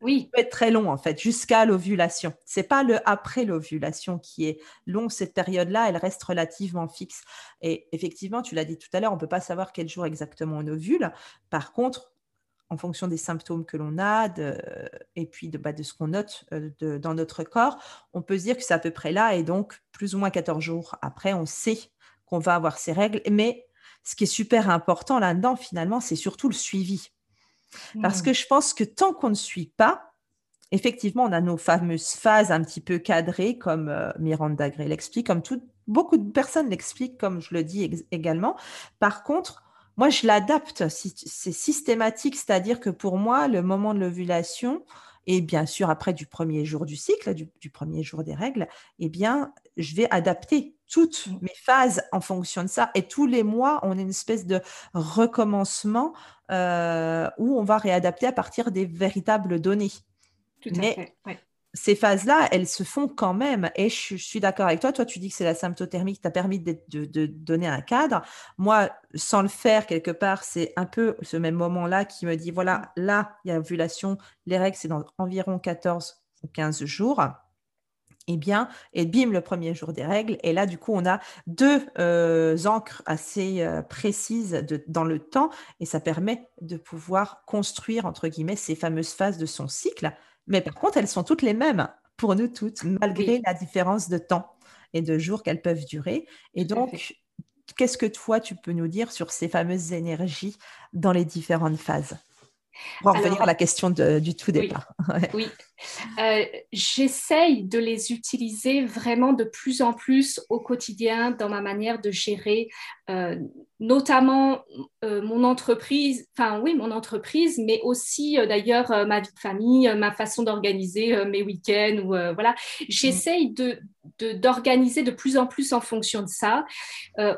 oui. peut être très long en fait, jusqu'à l'ovulation. C'est pas le après l'ovulation qui est long. Cette période-là, elle reste relativement fixe. Et effectivement, tu l'as dit tout à l'heure, on peut pas savoir quel jour exactement on ovule. Par contre, en fonction des symptômes que l'on a et puis de, bah, de ce qu'on note dans notre corps, on peut se dire que c'est à peu près là et donc plus ou moins 14 jours après, on sait qu'on va avoir ces règles. Mais ce qui est super important là-dedans, finalement, c'est surtout le suivi. Parce mmh. que je pense que tant qu'on ne suit pas, effectivement, on a nos fameuses phases un petit peu cadrées, comme euh, Miranda Gray l'explique, comme beaucoup de personnes l'expliquent, comme je le dis également. Par contre, moi, je l'adapte. C'est systématique, c'est-à-dire que pour moi, le moment de l'ovulation, et bien sûr après du premier jour du cycle, du, premier jour des règles, eh bien, je vais adapter toutes mes phases en fonction de ça. Et tous les mois, on a une espèce de recommencement euh, où on va réadapter à partir des véritables données. Tout à fait ces phases-là, elles se font quand même. Et je, suis d'accord avec toi. Toi, tu dis que c'est la symptothermie qui t'a permis de, donner un cadre. Moi, sans le faire quelque part, c'est un peu ce même moment-là qui me dit, voilà, là, il y a ovulation. Les règles, c'est dans environ 14 ou 15 jours. Eh bien, et bim, le premier jour des règles. Et là, du coup, on a deux euh, encres assez euh, précises dans le temps. Et ça permet de pouvoir construire, entre guillemets, ces fameuses phases de son cycle mais par contre, elles sont toutes les mêmes pour nous toutes, malgré la différence de temps et de jours qu'elles peuvent durer. Et donc, qu'est-ce que toi, tu peux nous dire sur ces fameuses énergies dans les différentes phases? Pour revenir à la question du tout départ. (laughs) Oui, euh, j'essaye de les utiliser vraiment de plus en plus au quotidien dans ma manière de gérer euh, notamment euh, mon entreprise, enfin oui, mon entreprise, mais aussi d'ailleurs ma vie de famille, ma façon d'organiser mes week-ends. Ou, voilà. J'essaye de, d'organiser de, plus en plus en fonction de ça.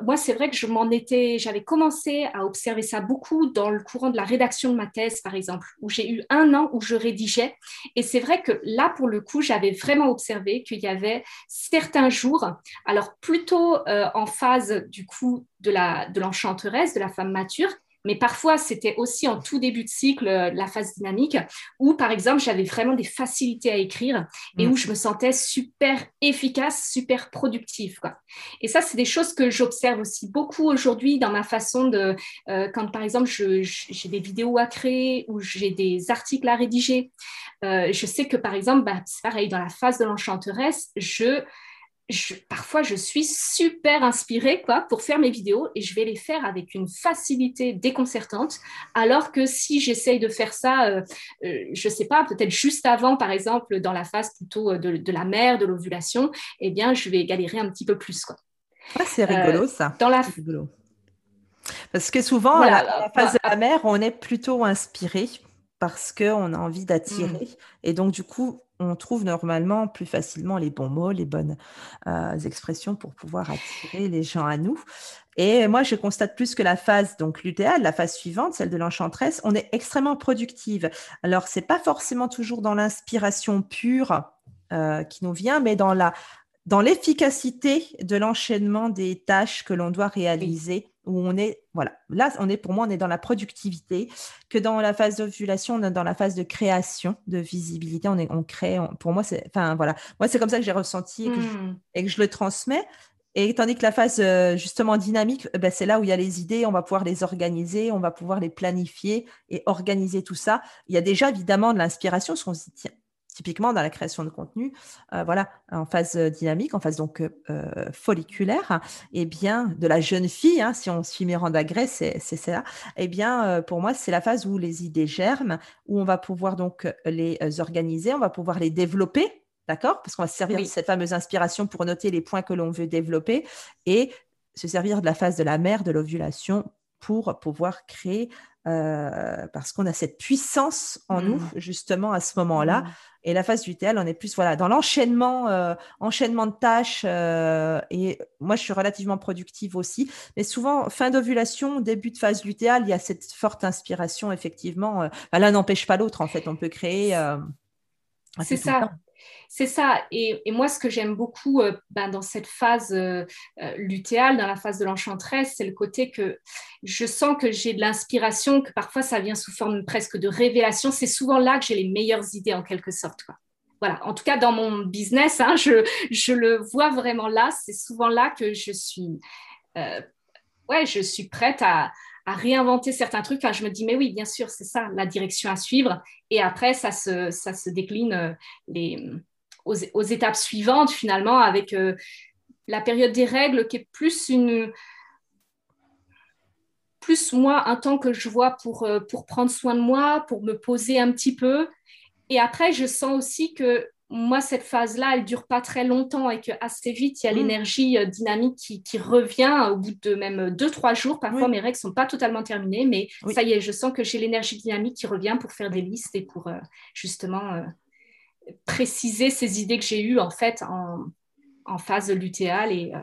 moi, c'est vrai que je m'en étais, j'avais commencé à observer ça beaucoup dans le courant de la rédaction de ma thèse, par exemple, où j'ai eu un an où je rédigeais. Et c'est vrai que là, pour le coup, j'avais vraiment observé qu'il y avait certains jours, alors plutôt euh, en phase du coup de l'enchanteresse, de, de la femme mature, mais parfois, c'était aussi en tout début de cycle, euh, la phase dynamique, où, par exemple, j'avais vraiment des facilités à écrire et mm. où je me sentais super efficace, super productive. Quoi. Et ça, c'est des choses que j'observe aussi beaucoup aujourd'hui dans ma façon de, euh, quand, par exemple, j'ai des vidéos à créer ou j'ai des articles à rédiger. Euh, je sais que, par exemple, bah, c'est pareil, dans la phase de l'enchanteresse, je parfois je suis super inspirée quoi, pour faire mes vidéos et je vais les faire avec une facilité déconcertante. Alors que si j'essaye de faire ça, euh, euh, je ne sais pas, peut-être juste avant, par exemple, dans la phase plutôt euh, de, la mère, de l'ovulation, eh bien, je vais galérer un petit peu plus. Quoi. Ah, c'est rigolo ça. Dans la... Rigolo. Parce que souvent, à la, phase de la mère, on est plutôt inspiré parce qu'on a envie d'attirer. Hmm. Et donc, du coup, on trouve normalement plus facilement les bons mots, les bonnes euh, expressions pour pouvoir attirer les gens à nous. Et moi, je constate plus que la phase, donc lutéale, la phase suivante, celle de l'enchantresse, on est extrêmement productive. Alors, c'est pas forcément toujours dans l'inspiration pure euh, qui nous vient, mais dans la dans l'efficacité de l'enchaînement des tâches que l'on doit réaliser où on est, voilà, là, on est pour moi, on est dans la productivité, que dans la phase d'ovulation, on est dans la phase de création, de visibilité, on, est, on crée, pour moi, c'est, enfin, voilà, moi, c'est comme ça que j'ai ressenti et que, je, hmm. et que, je, le transmets. Et tandis que la phase euh, justement dynamique, ben, c'est là où il y a les idées, on va pouvoir les organiser, on va pouvoir les planifier et organiser tout ça. Il y a déjà évidemment de l'inspiration, parce qu'on se dit, tiens, typiquement dans la création de contenu, euh, voilà, en phase euh, dynamique, en phase donc euh, folliculaire, et eh bien de la jeune fille, hein, si on suit Miranda Gray, c'est ça. Et eh bien pour moi, c'est la phase où les idées germent, où on va pouvoir donc les organiser, on va pouvoir les développer, d'accord, parce qu'on va se servir de cette fameuse inspiration pour noter les points que l'on veut développer et se servir de la phase de la mère, de l'ovulation, pour pouvoir créer euh, parce qu'on a cette puissance en nous mmh. justement à ce moment-là. Mmh. Et la phase lutéale, on est plus voilà dans l'enchaînement, euh, enchaînement de tâches. Euh, et moi, je suis relativement productive aussi. Mais souvent, fin d'ovulation, début de phase lutéale, il y a cette forte inspiration effectivement. Bah, l'un n'empêche pas l'autre en fait. On peut créer. C'est ça. C'est ça. Et, moi, ce que j'aime beaucoup euh, ben, dans cette phase euh, euh, lutéale, dans la phase de l'enchantresse, c'est le côté que je sens que j'ai de l'inspiration, que parfois ça vient sous forme presque de révélation. C'est souvent là que j'ai les meilleures idées, en quelque sorte. Voilà. En tout cas, dans mon business, hein, je, le vois vraiment là. C'est souvent là que je suis, ouais, je suis prête à, réinventer certains trucs. je me dis, mais oui, bien sûr, c'est ça la direction à suivre. Et après, ça se, ça se décline les, aux, étapes suivantes, finalement, avec euh, la période des règles qui est plus une plus moi un temps que je vois pour, euh, pour prendre soin de moi, pour me poser un petit peu. Et après, je sens aussi que moi, cette phase-là, elle dure pas très longtemps et que assez vite, il y a mm. l'énergie euh, dynamique qui, qui, revient au bout de même deux, trois jours. Parfois, mes règles sont pas totalement terminées, mais ça y est, je sens que j'ai l'énergie dynamique qui revient pour faire des listes et pour justement préciser ces idées que j'ai eues en fait en, en phase lutéale et euh,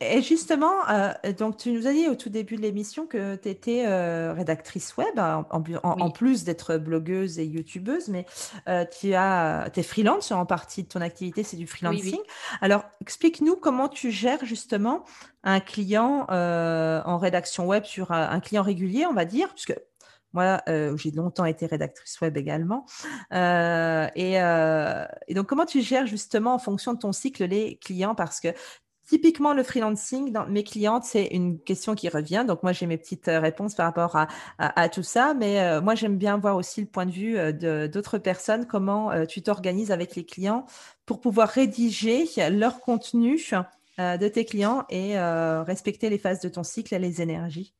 et justement, euh, donc tu nous as dit au tout début de l'émission que tu étais euh, rédactrice web, en, en, plus d'être blogueuse et youtubeuse, mais tu as, es freelance en partie de ton activité, c'est du freelancing. Alors, explique-nous comment tu gères justement un client en rédaction web sur un, un, client régulier, on va dire, puisque moi, euh, j'ai longtemps été rédactrice web également. Euh, euh, et, donc, comment tu gères justement en fonction de ton cycle les clients? Parce que Typiquement, le freelancing, mes clientes, c'est une question qui revient. Donc, moi, j'ai mes petites réponses par rapport à, tout ça. Mais moi, j'aime bien voir aussi le point de vue d'autres personnes, comment tu t'organises avec les clients pour pouvoir rédiger leur contenu de tes clients et respecter les phases de ton cycle et les énergies.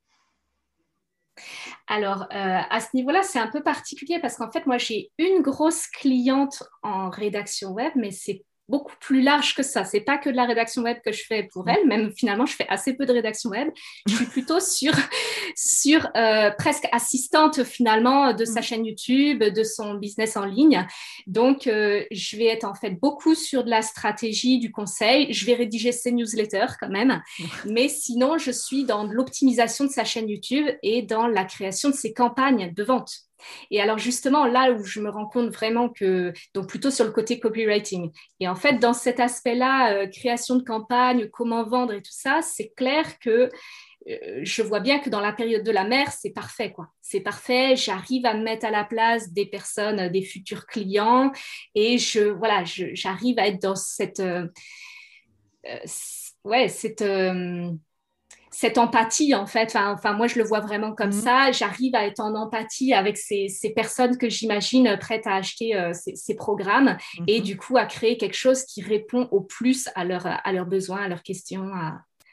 Alors, euh, à ce niveau-là, c'est un peu particulier parce qu'en fait, moi, j'ai une grosse cliente en rédaction web, mais c'est beaucoup plus large que ça. C'est pas que de la rédaction web que je fais pour elle, même finalement je fais assez peu de rédaction web. Je suis plutôt sur (laughs) sur euh, presque assistante finalement de sa mm. chaîne YouTube, de son business en ligne. Donc euh, je vais être en fait beaucoup sur de la stratégie, du conseil. Je vais rédiger ses newsletters quand même, mais sinon je suis dans l'optimisation de sa chaîne YouTube et dans la création de ses campagnes de vente. Et alors justement, là où je me rends compte vraiment que, donc plutôt sur le côté copywriting. Et en fait, dans cet aspect-là, euh, création de campagne, comment vendre et tout ça, c'est clair que euh, je vois bien que dans la période de la mer, c'est parfait, quoi. C'est parfait. J'arrive à me mettre à la place des personnes, des futurs clients, et je, voilà, j'arrive à être dans cette, euh, ouais, cette cette empathie en fait. Enfin, moi, je le vois vraiment comme mhm. ça. J'arrive à être en empathie avec ces, personnes que j'imagine prêtes à acheter euh, ces, programmes et mhm. du coup à créer quelque chose qui répond au plus à, à leurs besoins, à leurs questions,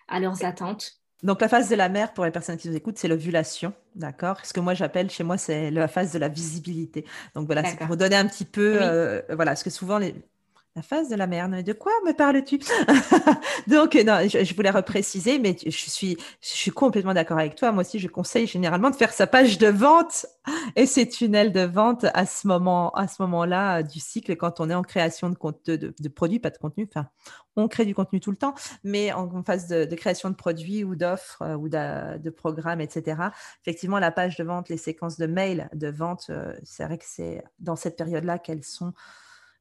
à, leurs attentes. Donc la phase de la mère, pour les personnes qui nous écoutent, c'est l'ovulation, d'accord? Ce que moi j'appelle chez moi, c'est la phase de la visibilité. Donc voilà, c'est pour vous donner un petit peu, euh, voilà, parce que souvent les, la phase de la merde. De quoi me parles-tu? (laughs) Donc, non, je, voulais repréciser, mais je suis, complètement d'accord avec toi. Moi aussi, je conseille généralement de faire sa page de vente et ses tunnels de vente à ce moment-là euh, du cycle, quand on est en création de, de, de, produits, pas de contenu. Enfin, on crée du contenu tout le temps, mais en, phase de, création de produits ou d'offres euh, ou de, programmes, etc. Effectivement, la page de vente, les séquences de mails de vente, euh, c'est vrai que c'est dans cette période-là qu'elles sont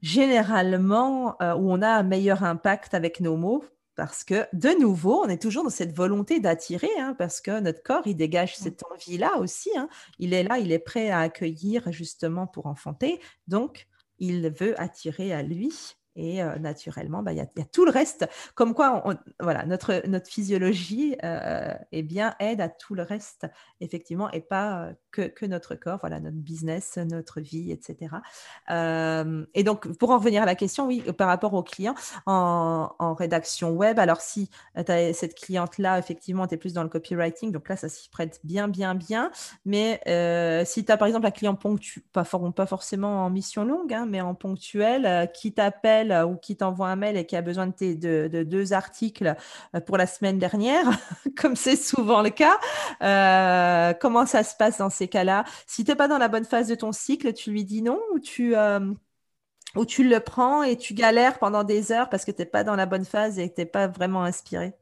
généralement euh, où on a un meilleur impact avec nos mots parce que, de nouveau, on est toujours dans cette volonté d'attirer, hein, parce que notre corps, il dégage cette envie-là aussi. Hein. Il est là, il est prêt à accueillir justement pour enfanter. Donc, il veut attirer à lui et euh, naturellement, bah, il y, a tout le reste. Comme quoi, voilà, notre, physiologie euh, eh bien, aide à tout le reste, effectivement, et pas euh, que, notre corps, voilà, notre business, notre vie, etc. et donc, pour en revenir à la question, oui, par rapport aux clients en, rédaction web, alors si tu as cette cliente-là, effectivement, tu es plus dans le copywriting, donc là, ça s'y prête bien, bien, bien. Mais si tu as, par exemple, un client ponctuel, pas, pas forcément en mission longue, hein, mais en ponctuel, qui t'appelle euh, ou qui t'envoie un mail et qui a besoin de, de, deux articles euh, pour la semaine dernière, (laughs) comme c'est souvent le cas, euh, comment ça se passe dans ces cas-là? Si tu n'es pas dans la bonne phase de ton cycle, tu lui dis non ou tu, ou tu le prends et tu galères pendant des heures parce que tu n'es pas dans la bonne phase et que tu n'es pas vraiment inspiré?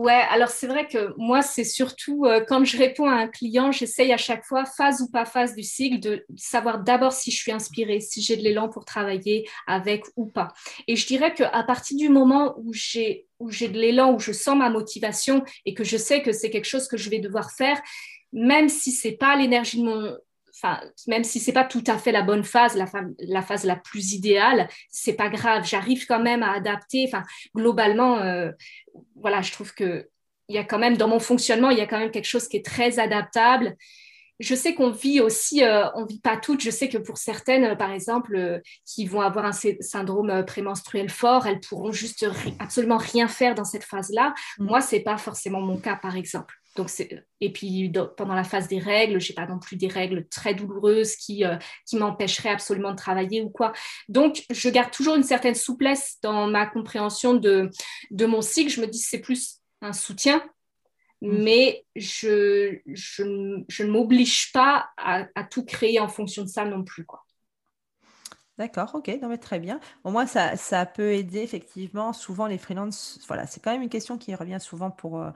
Ouais, alors c'est vrai que moi, c'est surtout euh, quand je réponds à un client, j'essaye à chaque fois, phase ou pas phase du cycle, de savoir d'abord si je suis inspirée, si j'ai de l'élan pour travailler avec ou pas. Et je dirais qu'à partir du moment où j'ai où j'ai de l'élan, où je sens ma motivation et que je sais que c'est quelque chose que je vais devoir faire, même si c'est pas l'énergie de mon Enfin, même si c'est pas tout à fait la bonne phase, la, la phase la plus idéale, c'est pas grave. J'arrive quand même à adapter. Enfin, globalement, euh, voilà, je trouve que il y a quand même dans mon fonctionnement, il y a quand même quelque chose qui est très adaptable. Je sais qu'on vit aussi, euh, on vit pas toutes. Je sais que pour certaines, euh, par exemple, qui vont avoir un syndrome prémenstruel fort, elles pourront juste absolument rien faire dans cette phase-là. Moi, mm. Moi, c'est pas forcément mon cas, par exemple. Donc et puis pendant la phase des règles, je n'ai pas non plus des règles très douloureuses qui, euh, qui m'empêcheraient absolument de travailler ou quoi. Donc je garde toujours une certaine souplesse dans ma compréhension de, de mon cycle. Je me dis c'est plus un soutien, mmh. mais je, je, ne m'oblige pas à, à, tout créer en fonction de ça non plus. Quoi. D'accord, ok, très bien. Au moins, ça, peut aider effectivement. Souvent, les freelances, voilà, c'est quand même une question qui revient souvent pour, euh,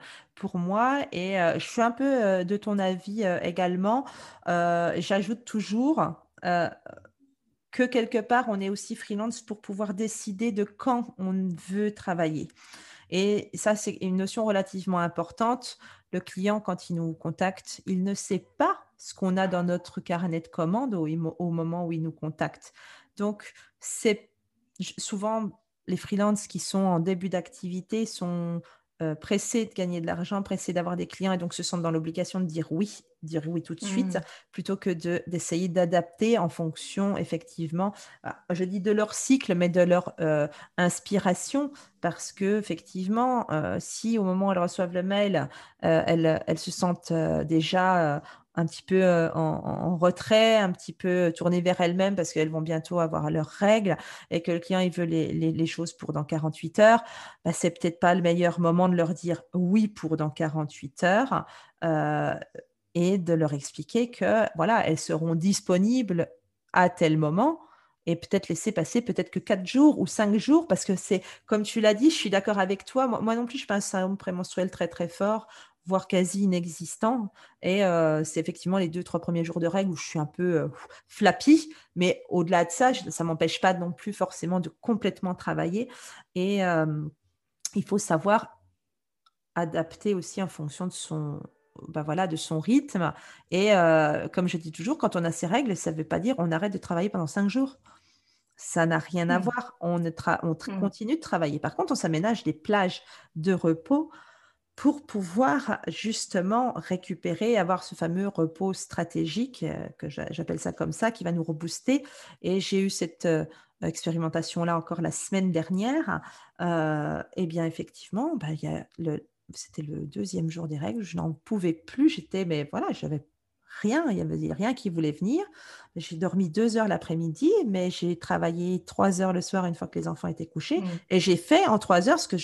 moi. Et euh, je suis un peu euh, de ton avis également. J'ajoute toujours que quelque part, on est aussi freelance pour pouvoir décider de quand on veut travailler. Et ça, c'est une notion relativement importante. Le client, quand il nous contacte, il ne sait pas ce qu'on a dans notre carnet de commandes au moment où il nous contacte. Donc, c'est souvent les freelances qui sont en début d'activité sont euh, pressés de gagner de l'argent, pressés d'avoir des clients et donc se sentent dans l'obligation de dire oui, dire oui tout de suite, mmh. plutôt que d'essayer d'adapter en fonction, effectivement, je dis de leur cycle, mais de leur euh, inspiration, parce que effectivement, euh, si au moment où elles reçoivent le mail, elles, elles, se sentent déjà un petit peu en, retrait, un petit peu tourné vers elles-mêmes parce qu'elles vont bientôt avoir leurs règles et que le client il veut les, choses pour dans 48 heures, bah, c'est peut-être pas le meilleur moment de leur dire oui pour dans 48 heures et de leur expliquer que voilà, elles seront disponibles à tel moment et peut-être laisser passer peut-être que 4 jours ou 5 jours parce que c'est comme tu l'as dit, je suis d'accord avec toi. Moi, non plus, je pense à un prémenstruel très très fort voire quasi inexistant. Et euh, c'est effectivement les deux, trois premiers jours de règles où je suis un peu euh, flappy. Mais au-delà de ça, ça ne m'empêche pas non plus forcément de complètement travailler. Et euh, il faut savoir adapter aussi en fonction de son, bah voilà, de son rythme. Et comme je dis toujours, quand on a ces règles, ça ne veut pas dire on arrête de travailler pendant cinq jours. Ça n'a rien à mmh. voir. On, on mmh. continue de travailler. Par contre, on s'aménage des plages de repos pour pouvoir justement récupérer, avoir ce fameux repos stratégique, euh, que j'appelle ça comme ça, qui va nous rebooster. Et j'ai eu cette euh, expérimentation-là encore la semaine dernière. Euh, et bien effectivement, bah, c'était le deuxième jour des règles, je n'en pouvais plus, j'étais, mais voilà, j'avais rien, il n'y avait rien qui voulait venir. J'ai dormi deux heures l'après-midi, mais j'ai travaillé trois heures le soir une fois que les enfants étaient couchés. Mmh. Et j'ai fait en trois heures ce que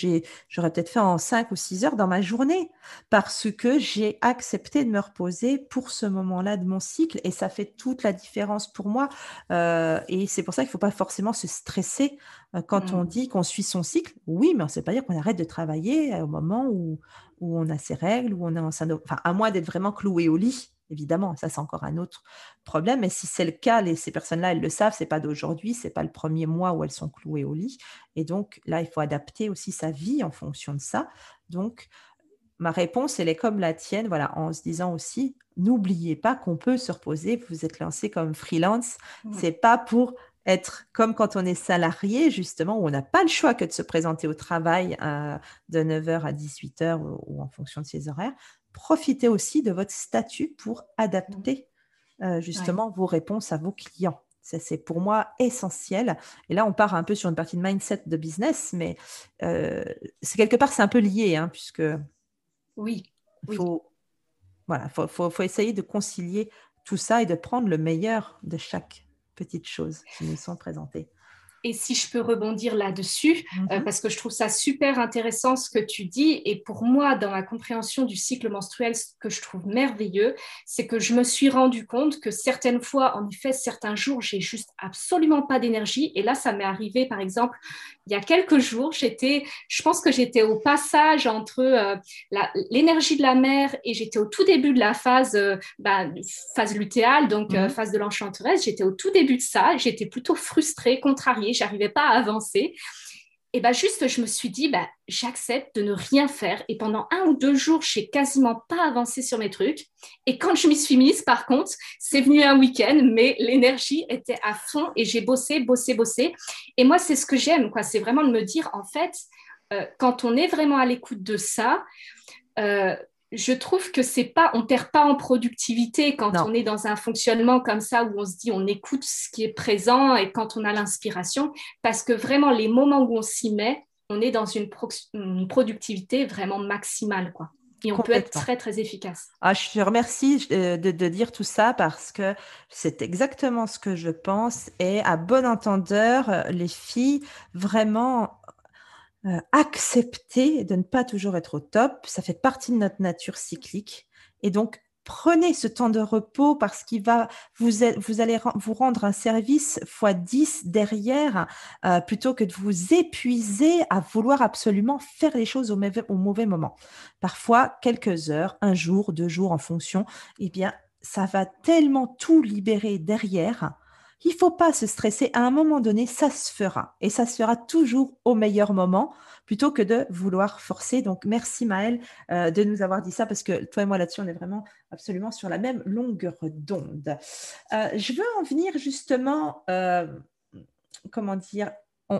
j'aurais peut-être fait en cinq ou six heures dans ma journée, parce que j'ai accepté de me reposer pour ce moment-là de mon cycle. Et ça fait toute la différence pour moi. Euh, et c'est pour ça qu'il ne faut pas forcément se stresser euh, quand on mmh. dit qu'on suit son cycle. Oui, mais on ne sait pas dire qu'on arrête de travailler au moment où, où on a ses règles, où on est en enfin, à moins d'être vraiment cloué au lit évidemment, ça c'est encore un autre problème. Mais si c'est le cas, ces personnes-là, elles le savent, c'est pas d'aujourd'hui, c'est pas le premier mois où elles sont clouées au lit. Et donc là, il faut adapter aussi sa vie en fonction de ça. Donc ma réponse, elle est comme la tienne, voilà, en se disant aussi, n'oubliez pas qu'on peut se reposer. Vous êtes lancé comme freelance, Ce c'est pas pour être comme quand on est salarié, justement, où on n'a pas le choix que de se présenter au travail euh, de 9h à 18h ou, en fonction de ses horaires profitez aussi de votre statut pour adapter euh, justement vos réponses à vos clients. Ça, c'est pour moi essentiel. Et là, on part un peu sur une partie de mindset de business, mais euh, c'est quelque part, c'est un peu lié, hein, puisque oui, il faut, voilà, faut, faut, essayer de concilier tout ça et de prendre le meilleur de chaque petite chose qui nous sont présentées. Et si je peux rebondir là-dessus, euh, mhm. parce que je trouve ça super intéressant ce que tu dis. Et pour moi, dans ma compréhension du cycle menstruel, ce que je trouve merveilleux, c'est que je me suis rendu compte que certaines fois, en effet, certains jours, j'ai juste absolument pas d'énergie. Et là, ça m'est arrivé, par exemple, il y a quelques jours, j'étais, je pense que j'étais au passage entre euh, l'énergie de la mère et j'étais au tout début de la phase, euh, bah, phase lutéale, donc mhm. phase de l'enchanteresse. J'étais au tout début de ça. J'étais plutôt frustrée, contrariée j'arrivais pas à avancer. Et ben juste, je me suis dit, bah, j'accepte de ne rien faire. Et pendant un ou deux jours, j'ai quasiment pas avancé sur mes trucs. Et quand je m'y suis mise, par contre, c'est venu un week-end, mais l'énergie était à fond et j'ai bossé, bossé, bossé. Et moi, c'est ce que j'aime, quoi. C'est vraiment de me dire, en fait, euh, quand on est vraiment à l'écoute de ça, euh, je trouve que c'est pas, on perd pas en productivité quand on est dans un fonctionnement comme ça où on se dit on écoute ce qui est présent et quand on a l'inspiration, parce que vraiment les moments où on s'y met, on est dans une, productivité vraiment maximale, quoi. Et on peut être très, très efficace. Ah, je te remercie euh, de, de, dire tout ça parce que c'est exactement ce que je pense. Et à bon entendeur, euh, les filles, vraiment, euh, accepter de ne pas toujours être au top. Ça fait partie de notre nature cyclique. Et donc, prenez ce temps de repos parce qu'il va vous, vous allez vous rendre un service fois 10 derrière euh, plutôt que de vous épuiser à vouloir absolument faire les choses au mauvais, au mauvais moment. Parfois, quelques heures, un jour, deux jours en fonction, eh bien, ça va tellement tout libérer derrière il faut pas se stresser. À un moment donné, ça se fera. Et ça se fera toujours au meilleur moment plutôt que de vouloir forcer. Donc, merci Maëlle euh, de nous avoir dit ça parce que toi et moi là-dessus, on est vraiment absolument sur la même longueur d'onde. Euh, je veux en venir justement, euh, comment dire,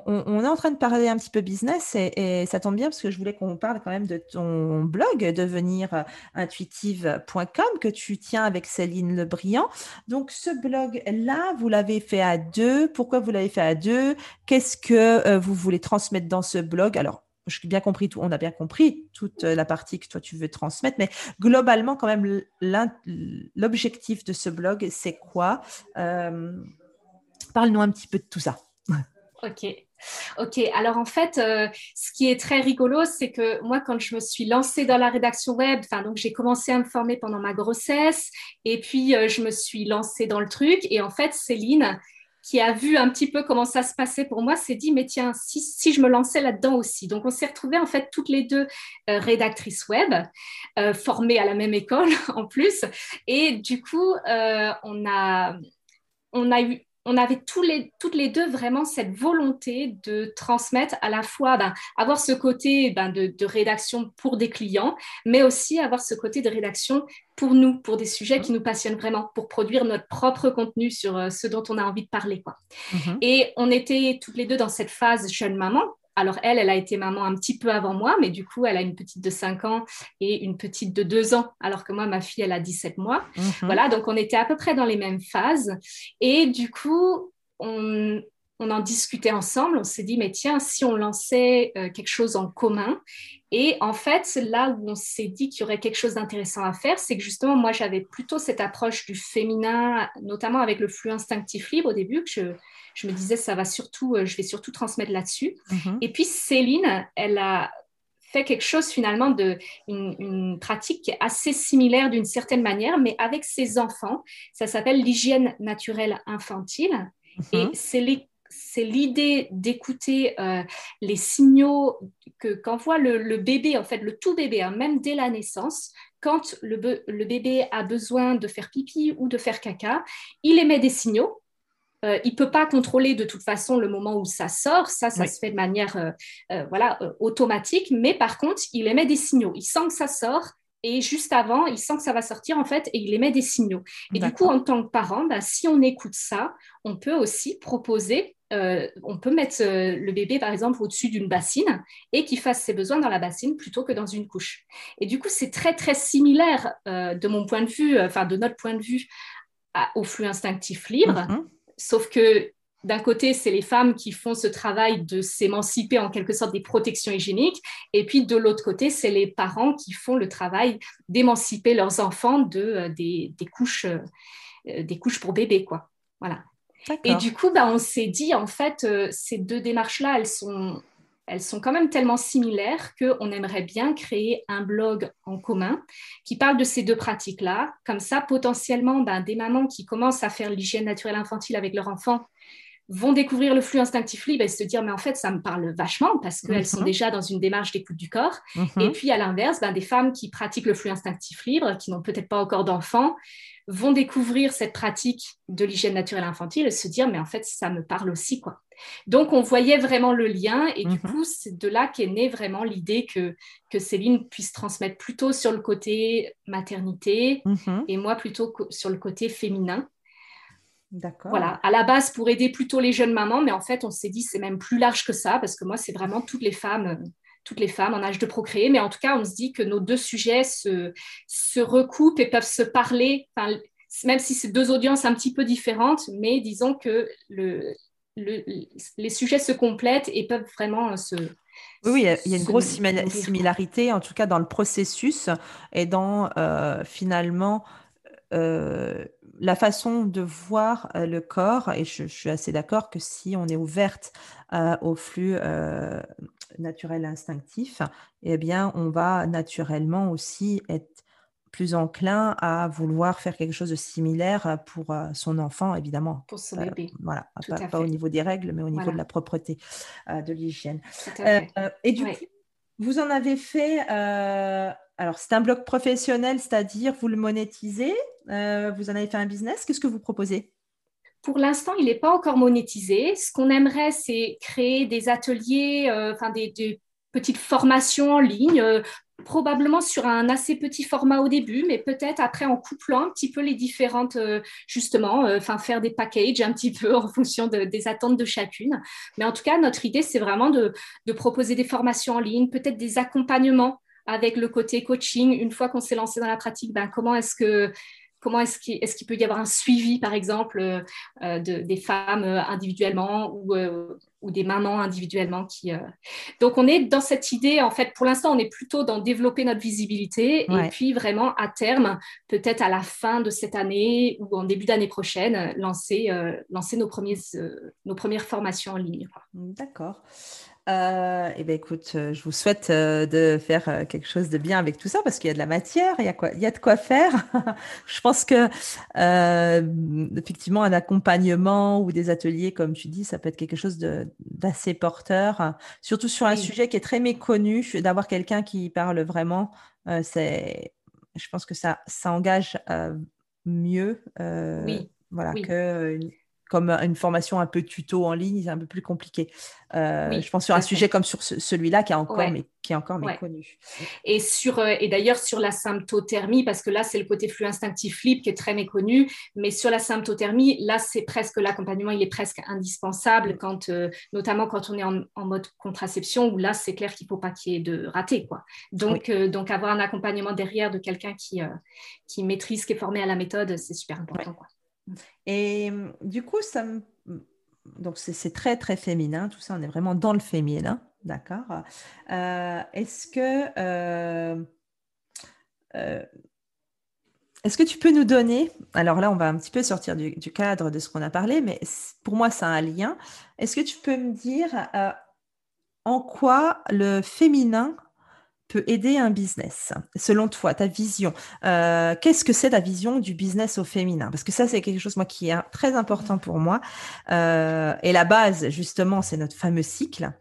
on, est en train de parler un petit peu business et, ça tombe bien parce que je voulais qu'on parle quand même de ton blog devenirintuitive.com que tu tiens avec Céline Lebriand. Donc ce blog-là, vous l'avez fait à deux. Pourquoi vous l'avez fait à deux? Qu'est-ce que euh, vous voulez transmettre dans ce blog? Alors, j'ai bien compris tout, on a bien compris toute la partie que toi tu veux transmettre, mais globalement quand même l'objectif de ce blog, c'est quoi? Euh, Parle-nous un petit peu de tout ça. Ok. Ok, alors en fait, euh, ce qui est très rigolo, c'est que moi, quand je me suis lancée dans la rédaction web, enfin donc j'ai commencé à me former pendant ma grossesse, et puis euh, je me suis lancée dans le truc, et en fait, Céline, qui a vu un petit peu comment ça se passait pour moi, s'est dit, mais tiens, si, je me lançais là-dedans aussi. Donc on s'est retrouvées en fait toutes les deux euh, rédactrices web, formées à la même école (laughs) en plus, et du coup, on a on a eu on avait tous les, toutes les deux vraiment cette volonté de transmettre à la fois, ben, avoir ce côté ben, de, rédaction pour des clients, mais aussi avoir ce côté de rédaction pour nous, pour des sujets qui nous passionnent vraiment, pour produire notre propre contenu sur euh, ce dont on a envie de parler. Quoi. Mm-hmm. Et on était toutes les deux dans cette phase jeune maman, alors elle, elle a été maman un petit peu avant moi, mais du coup, elle a une petite de 5 ans et une petite de 2 ans, alors que moi, ma fille, elle a 17 mois. Mhm. Voilà, donc on était à peu près dans les mêmes phases. Et du coup, on, en discutait ensemble, on s'est dit, mais tiens, si on lançait euh, quelque chose en commun. Et en fait, là où on s'est dit qu'il y aurait quelque chose d'intéressant à faire, c'est que justement, moi, j'avais plutôt cette approche du féminin, notamment avec le flux instinctif libre au début, que je, je me disais, ça va surtout, euh, je vais surtout transmettre là-dessus. Mhm. Et puis Céline, elle a fait quelque chose finalement de une, pratique assez similaire d'une certaine manière, mais avec ses enfants. Ça s'appelle l'hygiène naturelle infantile. Mhm. Et c'est l'idée d'écouter euh, les signaux que qu'envoie le, bébé, en fait, le tout bébé, hein, même dès la naissance, quand le, le, bébé a besoin de faire pipi ou de faire caca, il émet des signaux euh, il peut pas contrôler de toute façon le moment où ça sort. Ça, ça se fait de manière euh, euh, voilà, automatique. Mais par contre, il émet des signaux. Il sent que ça sort. Et juste avant, il sent que ça va sortir en fait et il émet des signaux. Et du coup, en tant que parent, bah, si on écoute ça, on peut aussi proposer on peut mettre le bébé, par exemple, au-dessus d'une bassine et qu'il fasse ses besoins dans la bassine plutôt que dans une couche. Et du coup, c'est très, très similaire de mon point de vue, enfin, de notre point de vue, au flux instinctif libre. Mm-hmm. Sauf que d'un côté, c'est les femmes qui font ce travail de s'émanciper en quelque sorte des protections hygiéniques, et puis de l'autre côté, c'est les parents qui font le travail d'émanciper leurs enfants de, euh, des, couches, euh, des couches pour bébés. Quoi. Voilà. Et du coup, bah, on s'est dit, en fait, euh, ces deux démarches-là, elles sont, elles sont quand même tellement similaires qu'on aimerait bien créer un blog en commun qui parle de ces deux pratiques-là. Comme ça, potentiellement, bah, des mamans qui commencent à faire l'hygiène naturelle infantile avec leur enfant vont découvrir le flux instinctif libre et se dire mais en fait ça me parle vachement parce qu'elles sont mhm. déjà dans une démarche d'écoute du corps mhm. et puis à l'inverse ben, des femmes qui pratiquent le flux instinctif libre qui n'ont peut-être pas encore d'enfants vont découvrir cette pratique de l'hygiène naturelle infantile et se dire mais en fait ça me parle aussi quoi donc on voyait vraiment le lien et du mhm. coup c'est de là qu'est née vraiment l'idée que, que Céline puisse transmettre plutôt sur le côté maternité et moi plutôt sur le côté féminin D'accord. Voilà, à la base pour aider plutôt les jeunes mamans, mais en fait, on s'est dit c'est même plus large que ça parce que moi, c'est vraiment toutes les femmes, euh, toutes les femmes en âge de procréer. Mais en tout cas, on se dit que nos deux sujets se, se recoupent et peuvent se parler, même si c'est deux audiences un petit peu différentes, mais disons que le, les sujets se complètent et peuvent vraiment se, oui, il y a une grosse similarité, en tout cas dans le processus et dans euh, finalement euh, la façon de voir euh, le corps, et je, suis assez d'accord que si on est ouverte euh, au flux naturel instinctif, eh bien, on va naturellement aussi être plus enclin à vouloir faire quelque chose de similaire pour son enfant, évidemment. Pour son bébé. voilà, pas, au niveau des règles, mais au niveau de la propreté, de l'hygiène. et du coup, vous en avez fait alors, c'est un blog professionnel, c'est-à-dire vous le monétisez, euh, vous en avez fait un business. Qu'est-ce que vous proposez? Pour l'instant, il n'est pas encore monétisé. Ce qu'on aimerait, c'est créer des ateliers, euh, des, petites formations en ligne, euh, probablement sur un assez petit format au début, mais peut-être après en couplant un petit peu les différentes, justement, enfin faire des packages un petit peu (laughs) en fonction des attentes de chacune. Mais en tout cas, notre idée, c'est vraiment de proposer des formations en ligne, peut-être des accompagnements avec le côté coaching, une fois qu'on s'est lancé dans la pratique, ben, comment est-ce que comment est-ce qu'il est peut y avoir un suivi, par exemple, euh, de, des femmes euh, individuellement ou, euh, ou, des mamans individuellement qui. Donc, on est dans cette idée, en fait, pour l'instant, on est plutôt dans développer notre visibilité et puis vraiment, à terme, peut-être à la fin de cette année ou en début d'année prochaine, lancer, lancer nos, premiers, nos premières formations en ligne. D'accord. Euh, eh bien, écoute, euh, je vous souhaite euh, de faire quelque chose de bien avec tout ça parce qu'il y a de la matière, il y a, quoi, il y a de quoi faire. (laughs) je pense que, effectivement, un accompagnement ou des ateliers, comme tu dis, ça peut être quelque chose d'assez porteur, surtout sur un sujet qui est très méconnu. D'avoir quelqu'un qui parle vraiment, c'est, je pense que ça, ça engage mieux. oui. Voilà, que comme une formation un peu tuto en ligne, c'est un peu plus compliqué. Euh, je pense sur un sujet comme sur celui-là qui est encore, mais, qui est encore méconnu. Et, sur, euh, et d'ailleurs sur la symptothermie, parce que là c'est le côté flux instinctif libre qui est très méconnu, mais sur la symptothermie, là c'est presque l'accompagnement, il est presque indispensable, quand, euh, notamment quand on est en, mode contraception, où là c'est clair qu'il ne faut pas qu'il y ait de raté. Quoi. Donc, donc avoir un accompagnement derrière de quelqu'un qui, qui maîtrise, qui est formé à la méthode, c'est super important. Quoi. Et mmh, du coup, ça mmh, donc c'est très très féminin, tout ça, on est vraiment dans le féminin, d'accord. Euh, est-ce que euh, euh, est-ce que tu peux nous donner, alors là on va un petit peu sortir du, du cadre de ce qu'on a parlé, mais pour moi ça a un lien. Est-ce que tu peux me dire en quoi le féminin peut aider un business Selon toi, ta vision, euh, qu'est-ce que c'est ta vision du business au féminin? Parce que ça, c'est quelque chose moi qui est très important pour moi. Euh, et la base, justement, c'est notre fameux cycle.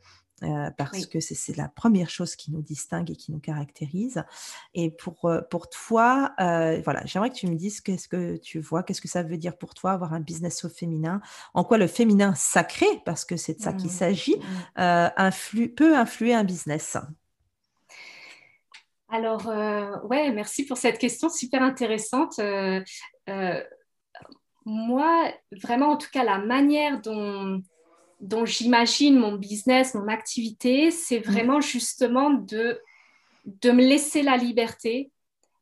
Euh, parce que c'est la première chose qui nous distingue et qui nous caractérise. Et pour, pour toi, voilà, j'aimerais que tu me dises qu'est-ce que tu vois, qu'est-ce que ça veut dire pour toi avoir un business au féminin, en quoi le féminin sacré, parce que c'est de ça qu'il mmh. s'agit, mmh. peut influer un business? Alors, euh, ouais, merci pour cette question super intéressante. Euh, euh, moi, vraiment, en tout cas, la manière dont, dont j'imagine mon business, mon activité, c'est mm. vraiment justement de, de me laisser la liberté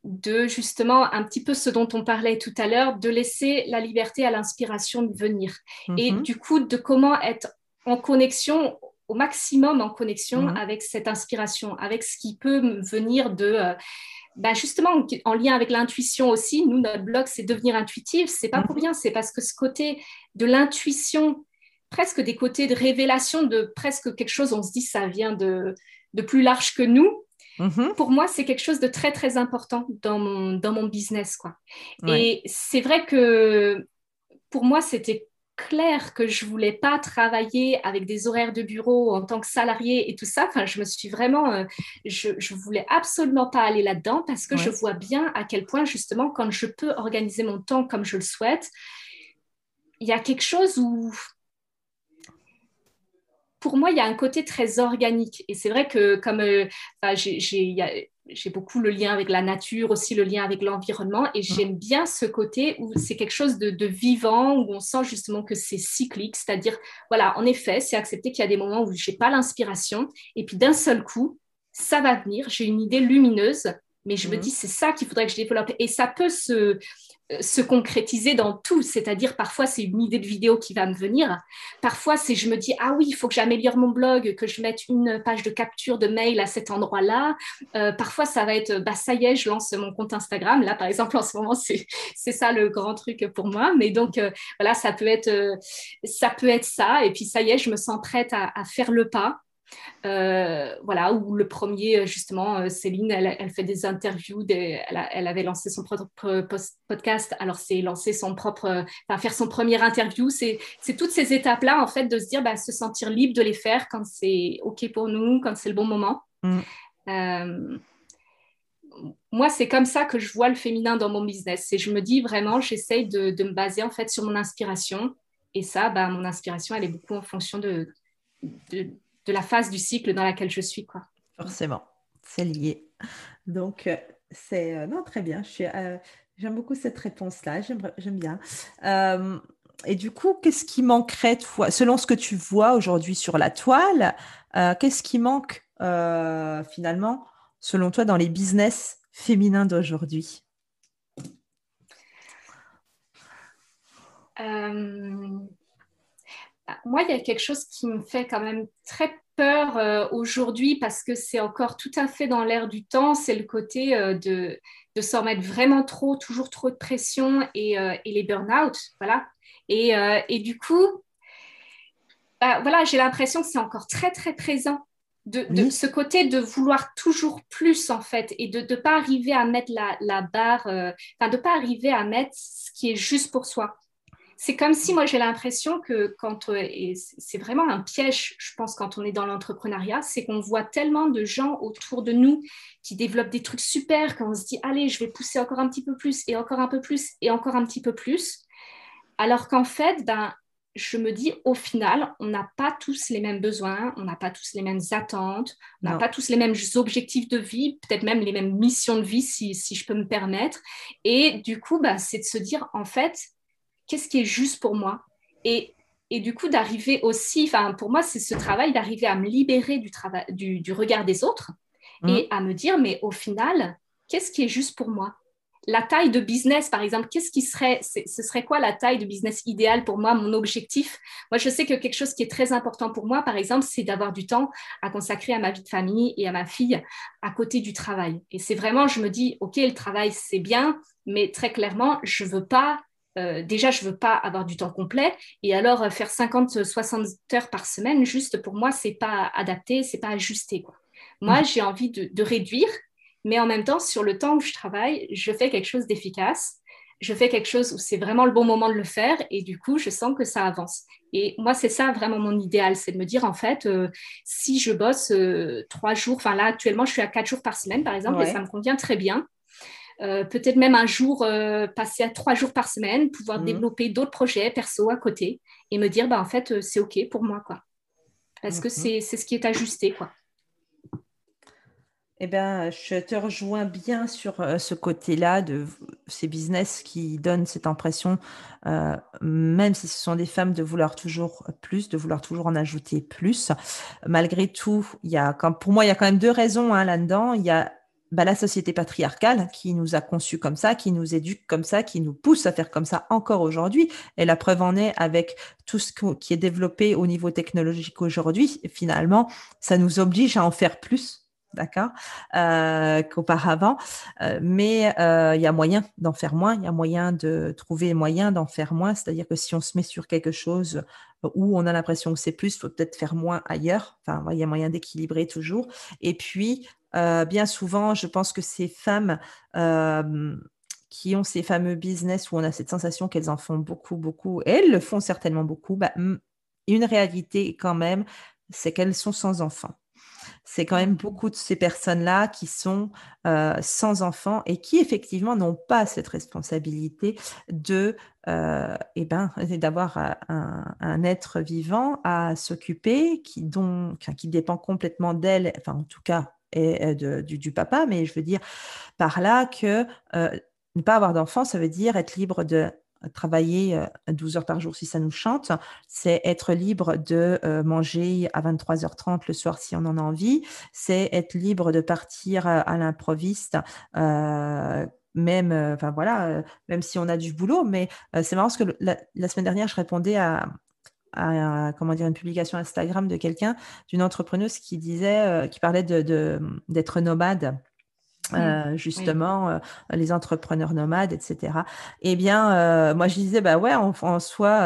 de justement un petit peu ce dont on parlait tout à l'heure, de laisser la liberté à l'inspiration de venir. Et mm-hmm. du coup, de comment être en connexion au maximum en connexion mhm. avec cette inspiration, avec ce qui peut venir de, euh, bah justement, en lien avec l'intuition aussi, nous, notre blog, c'est devenir intuitif. C'est pas pour mhm. rien, c'est parce que ce côté de l'intuition, presque des côtés de révélation de presque quelque chose, on se dit ça vient de, de plus large que nous. Mhm. Pour moi, c'est quelque chose de très, très important dans mon, dans mon business. Quoi. Et c'est vrai que pour moi, c'était clair que je voulais pas travailler avec des horaires de bureau en tant que salarié et tout ça. Enfin, je me suis vraiment, euh, je, je voulais absolument pas aller là-dedans parce que je vois bien à quel point justement, quand je peux organiser mon temps comme je le souhaite, il y a quelque chose où pour moi, il y a un côté très organique. Et c'est vrai que comme euh, j'ai j'ai beaucoup le lien avec la nature, aussi le lien avec l'environnement, et mm. j'aime bien ce côté où c'est quelque chose de, vivant, où on sent justement que c'est cyclique, c'est-à-dire, voilà, en effet, c'est accepter qu'il y a des moments où je n'ai pas l'inspiration, et puis d'un seul coup, ça va venir, j'ai une idée lumineuse, mais je me mm. dis, c'est ça qu'il faudrait que je développe, et ça peut se, se concrétiser dans tout, c'est-à-dire parfois c'est une idée de vidéo qui va me venir, parfois c'est je me dis ah oui il faut que j'améliore mon blog, que je mette une page de capture de mail à cet endroit-là, euh, parfois ça va être bah ça y est je lance mon compte Instagram, là par exemple en ce moment c'est ça le grand truc pour moi, mais donc euh, voilà ça peut être euh, ça peut être ça. Et puis ça y est je me sens prête à, à faire le pas euh, voilà, où le premier, justement, euh, Céline, elle, fait des interviews, elle, avait lancé son propre podcast, alors c'est lancer son propre, enfin, faire son premier interview, c'est toutes ces étapes-là, en fait, de se dire, bah, se sentir libre de les faire quand c'est OK pour nous, quand c'est le bon moment. Mm. Euh, moi, c'est comme ça que je vois le féminin dans mon business. Et je me dis vraiment, j'essaye de, me baser en fait sur mon inspiration. Et ça, bah, mon inspiration, elle est beaucoup en fonction de, de de la phase du cycle dans laquelle je suis. Quoi. Forcément, c'est lié. Donc, euh, c'est euh, non très bien. Euh, j'aime beaucoup cette réponse-là. J'aime bien. et du coup, qu'est-ce qui manquerait, toi, selon ce que tu vois aujourd'hui sur la toile, qu'est-ce qui manque finalement, selon toi, dans les business féminins d'aujourd'hui? Moi, il y a quelque chose qui me fait quand même très peur euh, aujourd'hui parce que c'est encore tout à fait dans l'air du temps, c'est le côté euh, de, de s'en mettre vraiment trop, toujours trop de pression et, euh, et les burn-out. Voilà. Et, et, du coup, bah, voilà, j'ai l'impression que c'est encore très, très présent. De, de ce côté de vouloir toujours plus en fait et de ne pas arriver à mettre la, la barre, enfin de ne pas arriver à mettre ce qui est juste pour soi c'est comme si moi j'ai l'impression que quand, euh, et c'est vraiment un piège, je pense, quand on est dans l'entrepreneuriat, c'est qu'on voit tellement de gens autour de nous qui développent des trucs super, qu'on se dit, allez, je vais pousser encore un petit peu plus et encore un peu plus et encore un petit peu plus. Alors qu'en fait, ben, je me dis, au final, on n'a pas tous les mêmes besoins, on n'a pas tous les mêmes attentes, on n'a pas tous les mêmes objectifs de vie, peut-être même les mêmes missions de vie, si, si je peux me permettre. Et du coup, ben, c'est de se dire, en fait, qu'est-ce qui est juste pour moi et, et du coup d'arriver aussi, enfin pour moi c'est ce travail d'arriver à me libérer du, travail, du, du regard des autres mmh. et à me dire mais au final qu'est-ce qui est juste pour moi? La taille de business, par exemple, qu'est-ce qui serait, ce serait quoi la taille de business idéale pour moi, mon objectif? Moi, je sais que quelque chose qui est très important pour moi, par exemple, c'est d'avoir du temps à consacrer à ma vie de famille et à ma fille à côté du travail. Et c'est vraiment, je me dis, OK, le travail, c'est bien, mais très clairement, je veux pas euh, déjà, je veux pas avoir du temps complet. Et alors, euh, faire 50, 60 heures par semaine, juste pour moi, c'est pas adapté, c'est pas ajusté. Quoi. Moi, mm. j'ai envie de, réduire, mais en même temps, sur le temps où je travaille, je fais quelque chose d'efficace. Je fais quelque chose où c'est vraiment le bon moment de le faire et du coup, je sens que ça avance. Et moi, c'est ça vraiment mon idéal, c'est de me dire en fait, euh, si je bosse trois jours, enfin là actuellement, je suis à quatre jours par semaine par exemple, et ça me convient très bien. Euh, peut-être même un jour euh, passer à trois jours par semaine, pouvoir mhm. développer d'autres projets perso à côté et me dire, bah, en fait, euh, c'est OK pour moi. quoi. Parce que mhm. c'est ce qui est ajusté. quoi. Eh bien, je te rejoins bien sur ce côté-là de ces business qui donnent cette impression, même si ce sont des femmes, de vouloir toujours plus, de vouloir toujours en ajouter plus. Malgré tout, il y a, pour moi, il y a quand même deux raisons hein, là-dedans. Il y a bah, la société patriarcale qui nous a conçus comme ça, qui nous éduque comme ça, qui nous pousse à faire comme ça encore aujourd'hui. Et la preuve en est avec tout ce qui est développé au niveau technologique aujourd'hui. Finalement, ça nous oblige à en faire plus d'accord, qu'auparavant. mais il y a moyen d'en faire moins, il y a moyen de trouver moyen d'en faire moins. C'est-à-dire que si on se met sur quelque chose où on a l'impression que c'est plus, il faut peut-être faire moins ailleurs. Enfin, il y a moyen d'équilibrer toujours. Et puis, bien souvent, je pense que ces femmes qui ont ces fameux business où on a cette sensation qu'elles en font beaucoup, beaucoup, et elles le font certainement beaucoup, bah, une réalité quand même, c'est qu'elles sont sans enfants. C'est quand même beaucoup de ces personnes-là qui sont euh, sans enfants et qui effectivement n'ont pas cette responsabilité de, euh, eh ben, (laughs) d'avoir un, être vivant à s'occuper, qui, qui dépend complètement d'elle, enfin en tout cas du, papa, mais je veux dire par là que euh, ne pas avoir d'enfant, ça veut dire être libre de travailler 12 heures par jour si ça nous chante, c'est être libre de manger à 23h30 le soir si on en a envie, c'est être libre de partir à l'improviste. même, enfin voilà, même si on a du boulot, mais c'est marrant parce que la, semaine dernière, je répondais à, comment une publication Instagram de quelqu'un, d'une entrepreneuse qui disait, qui parlait d'être nomade euh, justement euh, les entrepreneurs nomades etc eh bien euh, moi je disais bah ouais en, en soi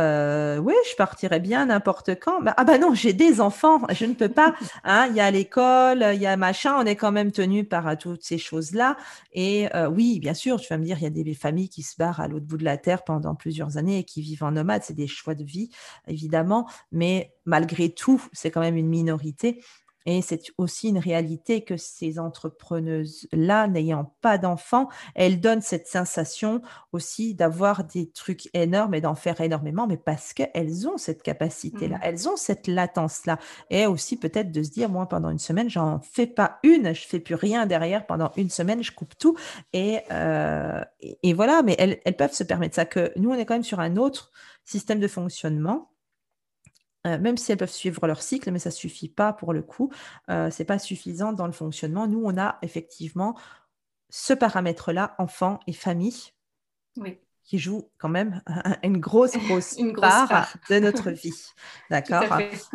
oui je partirais bien n'importe quand. Bah, ah bah non j'ai des enfants je ne peux pas (laughs) hein. Il y a l'école il y a machin on est quand même tenu par toutes ces choses là et oui bien sûr tu vas me dire il y a des familles qui se barrent à l'autre bout de la terre pendant plusieurs années et qui vivent en nomade c'est des choix de vie évidemment. Mais malgré tout c'est quand même une minorité et c'est aussi une réalité que ces entrepreneuses-là, n'ayant pas d'enfants, elles donnent cette sensation aussi d'avoir des trucs énormes et d'en faire énormément, mais parce qu'elles ont cette capacité-là, mmh. elles ont cette latence-là. Et aussi peut-être de se dire, moi, pendant une semaine, j'en fais pas une, je fais plus rien derrière. Pendant une semaine, je coupe tout. Et, euh, et, voilà, mais elles, elles peuvent se permettre ça. Que nous, on est quand même sur un autre système de fonctionnement euh, même si elles peuvent suivre leur cycle, mais ça ne suffit pas pour le coup. Euh, ce n'est pas suffisant dans le fonctionnement. Nous, on a effectivement ce paramètre-là, enfant et famille, qui joue quand même (laughs) une grosse, grosse, (laughs) part, de (laughs) notre vie. D'accord?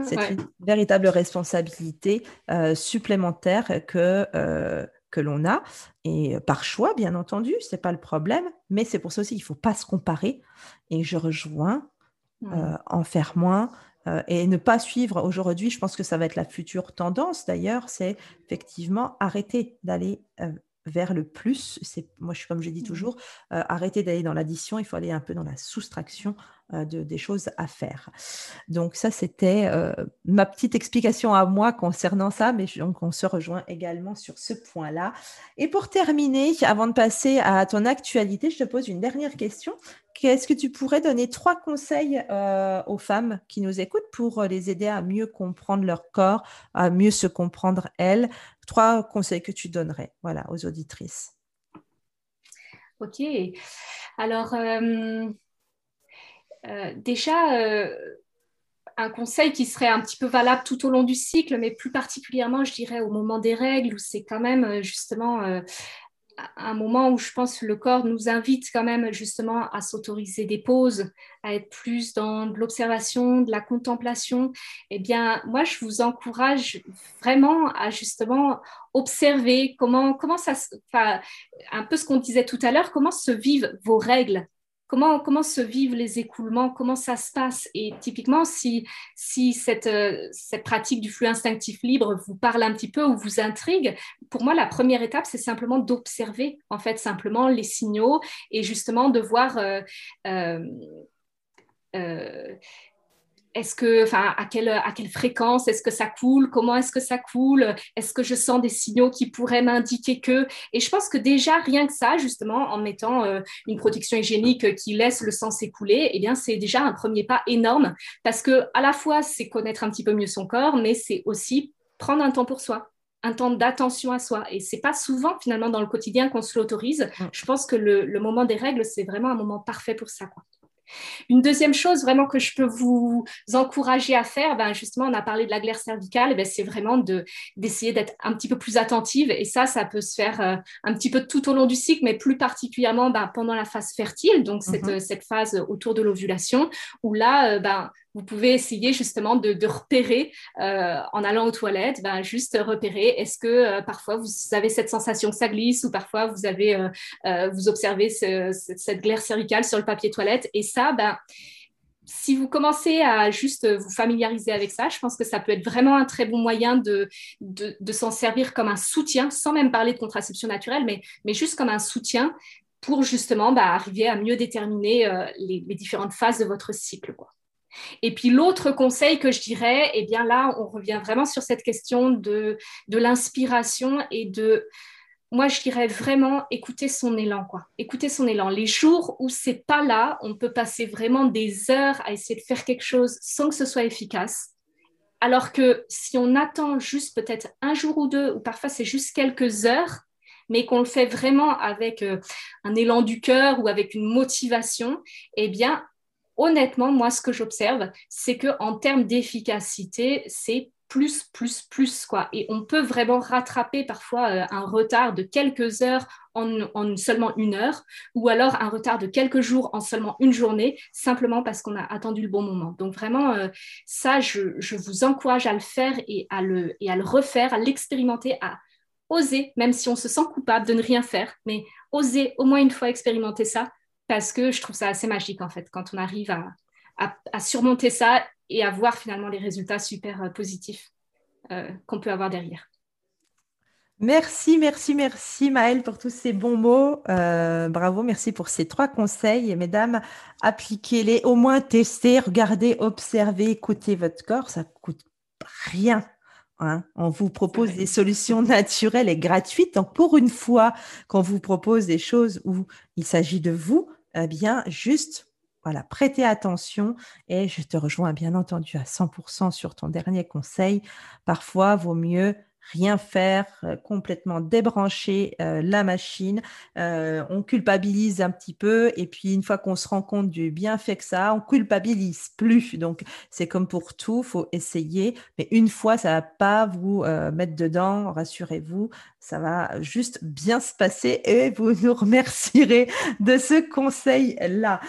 C'est une véritable responsabilité euh, supplémentaire que, que l'on a, et par choix, bien entendu, ce n'est pas le problème, mais c'est pour ça aussi qu'il ne faut pas se comparer. Et je rejoins mmh. en faire moins, euh, et ne pas suivre aujourd'hui, je pense que ça va être la future tendance d'ailleurs, c'est effectivement arrêter d'aller euh, vers le plus. C'est moi, je suis comme je dis mmh toujours, euh, arrêter d'aller dans l'addition, il faut aller un peu dans la soustraction de, des choses à faire. Donc ça, c'était euh, ma petite explication à moi concernant ça, mais donc on se rejoint également sur ce point-là. Et pour terminer, avant de passer à ton actualité, je te pose une dernière question. Qu'est-ce que tu pourrais donner trois conseils aux femmes qui nous écoutent pour les aider à mieux comprendre leur corps, à mieux se comprendre elles? Trois conseils que tu donnerais voilà, aux auditrices. Ok. Alors, euh, euh, déjà, euh, un conseil qui serait un petit peu valable tout au long du cycle, mais plus particulièrement, je dirais, au moment des règles, où c'est quand même justement un moment où je pense que le corps nous invite quand même justement à s'autoriser des pauses, à être plus dans de l'observation, de la contemplation, eh bien, moi, je vous encourage vraiment à justement observer comment, comment ça, enfin, un peu ce qu'on disait tout à l'heure, comment se vivent vos règles Comment, se vivent les écoulements? Comment ça se passe? Et typiquement, si, euh, cette pratique du flux instinctif libre vous parle un petit peu ou vous intrigue, pour moi, la première étape, c'est simplement d'observer, en fait, simplement les signaux et justement de voir euh, euh, est-ce que, enfin, à quelle, à quelle fréquence est-ce que ça coule? Comment est-ce que ça coule? Est-ce que je sens des signaux qui pourraient m'indiquer que? Et je pense que déjà, rien que ça, justement, en mettant euh, une protection hygiénique qui laisse le sang s'écouler, eh bien, c'est déjà un premier pas énorme parce que à la fois, c'est connaître un petit peu mieux son corps, mais c'est aussi prendre un temps pour soi un temps d'attention à soi. Et c'est pas souvent finalement dans le quotidien qu'on se l'autorise. Mm. Je pense que le, le, moment des règles, c'est vraiment un moment parfait pour ça. Quoi. Une deuxième chose vraiment que je peux vous encourager à faire, ben justement, on a parlé de la glaire cervicale, ben c'est vraiment d'essayer d'être un petit peu plus attentive. Et ça, ça peut se faire euh, un petit peu tout au long du cycle, mais plus particulièrement ben, pendant la phase fertile, donc cette, mhm. cette phase autour de l'ovulation, où là, euh, ben, vous pouvez essayer justement de, repérer en allant aux toilettes, ben, juste repérer est-ce que parfois vous avez cette sensation que ça glisse ou parfois vous avez vous observez cette glaire cervicale sur le papier toilette et ça ben si vous commencez à juste vous familiariser avec ça, je pense que ça peut être vraiment un très bon moyen de, de, s'en servir comme un soutien, sans même parler de contraception naturelle, mais, mais juste comme un soutien pour justement bah, arriver à mieux déterminer euh, les, différentes phases de votre cycle. Quoi. Et puis l'autre conseil que je dirais, eh bien là, on revient vraiment sur cette question de, de l'inspiration et de moi, je dirais vraiment écouter son élan, quoi. Écouter son élan. Les jours où c'est pas là, on peut passer vraiment des heures à essayer de faire quelque chose sans que ce soit efficace. Alors que si on attend juste peut-être un jour ou deux, ou parfois c'est juste quelques heures, mais qu'on le fait vraiment avec euh, un élan du cœur ou avec une motivation, eh bien, honnêtement, moi, ce que j'observe, c'est que en termes d'efficacité, c'est plus, plus, plus, quoi. Et on peut vraiment rattraper parfois euh, un retard de quelques heures en, seulement une heure, ou alors un retard de quelques jours en seulement une journée, simplement parce qu'on a attendu le bon moment. Donc vraiment, euh, ça, je, vous encourage à le faire et à le, et à le refaire, à l'expérimenter, à oser, même si on se sent coupable de ne rien faire, mais oser au moins une fois expérimenter ça, parce que je trouve ça assez magique, en fait, quand on arrive à surmonter ça et à voir finalement les résultats super euh, positifs euh, qu'on peut avoir derrière. Merci, merci, merci Maëlle pour tous ces bons mots. Euh, bravo, merci pour ces trois conseils. Et mesdames, appliquez-les, au moins testez, regardez, observez, écoutez votre corps. Ça coûte rien. Hein. On vous propose des solutions naturelles et gratuites. Donc, pour une fois qu'on vous propose des choses où il s'agit de vous, eh bien, juste voilà, prêtez attention et je te rejoins bien entendu à 100% sur ton dernier conseil. Parfois, vaut mieux rien faire, euh, complètement débrancher euh, la machine. Euh, on culpabilise un petit peu et puis une fois qu'on se rend compte du bienfait que ça, on culpabilise plus. Donc c'est comme pour tout, faut essayer, mais une fois ça va pas vous mettre dedans, rassurez-vous, ça va juste bien se passer et vous nous remercierez de ce conseil-là.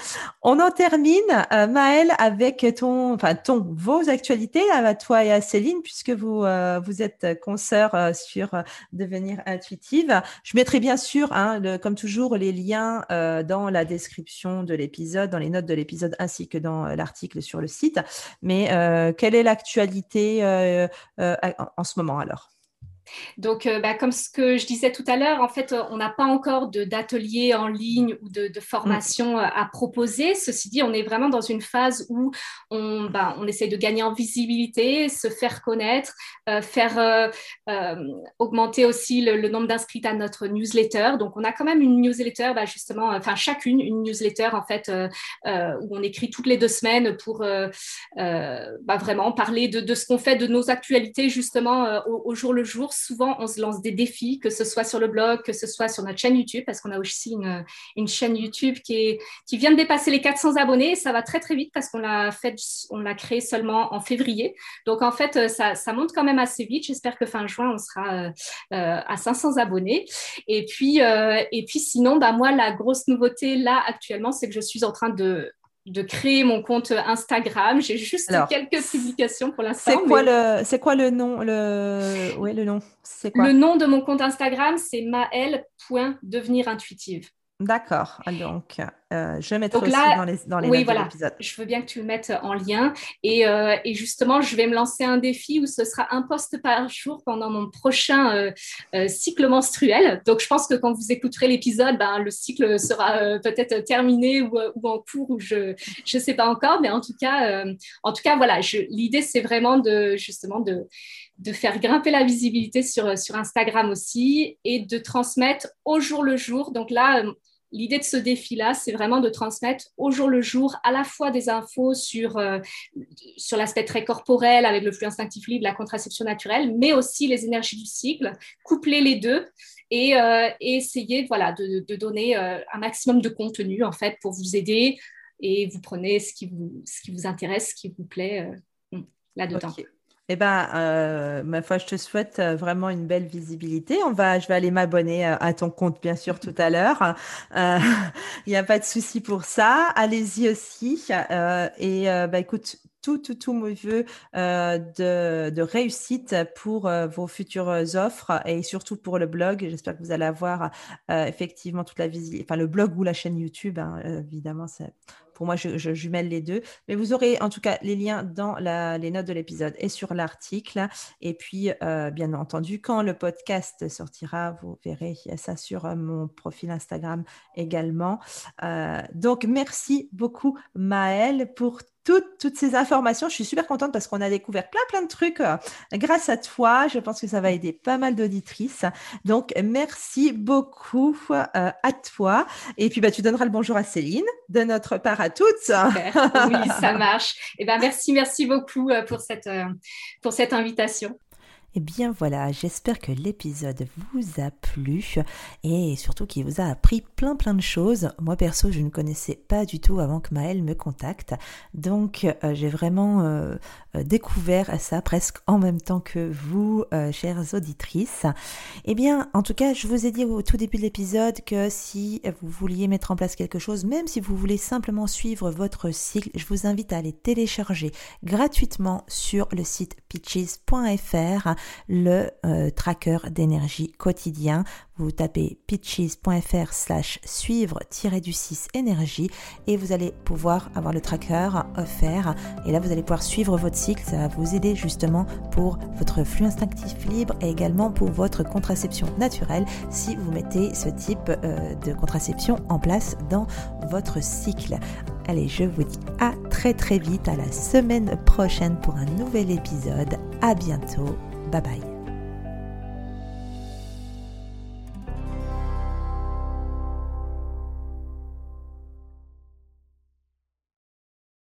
On en termine, Maëlle, avec ton, enfin ton, vos actualités à toi et à Céline, puisque vous vous êtes conseillers euh, sur euh, devenir intuitive. Je mettrai bien sûr, hein, comme toujours, les liens euh, dans la description de l'épisode, dans les notes de l'épisode, ainsi que dans l'article sur le site. Mais quelle est l'actualité en ce moment alors? Donc, euh, bah, comme ce que je disais tout à l'heure, en fait, on n'a pas encore d'atelier en ligne ou de, formation mm. euh, à proposer. Ceci dit, on est vraiment dans une phase où on, bah, on essaye de gagner en visibilité, se faire connaître, euh, faire augmenter aussi le, nombre d'inscrits à notre newsletter. Donc, on a quand même une newsletter, bah, justement, enfin chacune une newsletter en fait où on écrit toutes les deux semaines pour vraiment parler de, ce qu'on fait, de nos actualités justement au jour le jour souvent, on se lance des défis, que ce soit sur le blog, que ce soit sur notre chaîne YouTube, parce qu'on a aussi une, chaîne YouTube qui, vient de dépasser les 400 abonnés. Ça va très, très vite parce qu'on l'a fait, on l'a créé seulement en février. Donc, en fait, ça, monte quand même assez vite. J'espère que fin juin, on sera euh, à 500 abonnés. Et puis, euh, et puis sinon, bah, moi, la grosse nouveauté là, actuellement, c'est que je suis en train de de créer mon compte Instagram. J'ai juste quelques publications pour l'instant. C'est quoi, le, c'est quoi le nom le... Nom. C'est quoi? Le nom de mon compte Instagram, c'est maël.devenirintuitive. D'accord. Donc, euh, je mettrai aussi dans les, dans les oui, voilà. Je veux bien que tu le mettes en lien. Et, euh, et, justement, je vais me lancer un défi où ce sera un poste par jour pendant mon prochain euh, cycle menstruel. Donc, je pense que quand vous écouterez l'épisode, ben, le cycle sera peut-être terminé ou, ou, en cours, ou je ne sais pas encore. Mais en tout cas, en tout cas voilà, l'idée, c'est vraiment de justement de de faire grimper la visibilité sur, sur Instagram aussi et de transmettre au jour le jour. Donc là, L'idée de ce défi-là, c'est vraiment de transmettre au jour le jour à la fois des infos sur, euh, sur l'aspect très corporel avec le flux instinctif libre, la contraception naturelle, mais aussi les énergies du cycle, coupler les deux et, euh, essayer de, donner euh, un maximum de contenu en fait pour vous aider et vous prenez ce qui vous, ce qui vous intéresse, ce qui vous plaît là-dedans. Eh bien, euh, ma foi, je te souhaite euh, vraiment une belle visibilité. On va, je vais aller m'abonner euh, à ton compte, bien sûr, tout à (laughs) l'heure. (laughs) Il n'y a pas de souci pour ça. Allez-y aussi. et bah, écoute, tout, tout, tout mes voeux de, de, réussite pour vos futures offres et surtout pour le blog. J'espère que vous allez avoir effectivement toute la visite, enfin le blog ou la chaîne YouTube, hein, évidemment, c'est pour moi, je, jumelle les deux. Mais vous aurez en tout cas les liens dans les notes de l'épisode et sur l'article. Et puis, euh, bien entendu, quand le podcast sortira, vous verrez ça sur euh, mon profil Instagram également. Euh, donc, merci beaucoup, Maëlle, pour toutes, ces informations. Je suis super contente parce qu'on a découvert plein, plein de trucs euh, grâce à toi. Je pense que ça va aider pas mal d'auditrices. Donc, merci beaucoup euh, à toi. Et puis, bah, tu donneras le bonjour à Céline de notre part à toutes. Oui, ça (laughs) marche. Et eh ben, merci, merci beaucoup euh, pour cette, pour cette invitation. Eh bien voilà, j'espère que l'épisode vous a plu et surtout qu'il vous a appris plein plein de choses. Moi perso, je ne connaissais pas du tout avant que Maëlle me contacte. Donc euh, j'ai vraiment euh, euh, découvert ça presque en même temps que vous, chères auditrices. Eh bien, en tout cas, je vous ai dit au tout début de l'épisode que si vous vouliez mettre en place quelque chose, même si vous voulez simplement suivre votre cycle, je vous invite à aller télécharger gratuitement sur le site pitches.fr le euh, tracker d'énergie quotidien. Vous tapez pitches.fr slash suivre-du 6 énergie et vous allez pouvoir avoir le tracker offert. Et là, vous allez pouvoir suivre votre cycle. Ça va vous aider justement pour votre flux instinctif libre et également pour votre contraception naturelle si vous mettez ce type euh, de contraception en place dans votre cycle. Allez, je vous dis à très très vite, à la semaine prochaine pour un nouvel épisode. À bientôt. Bye bye.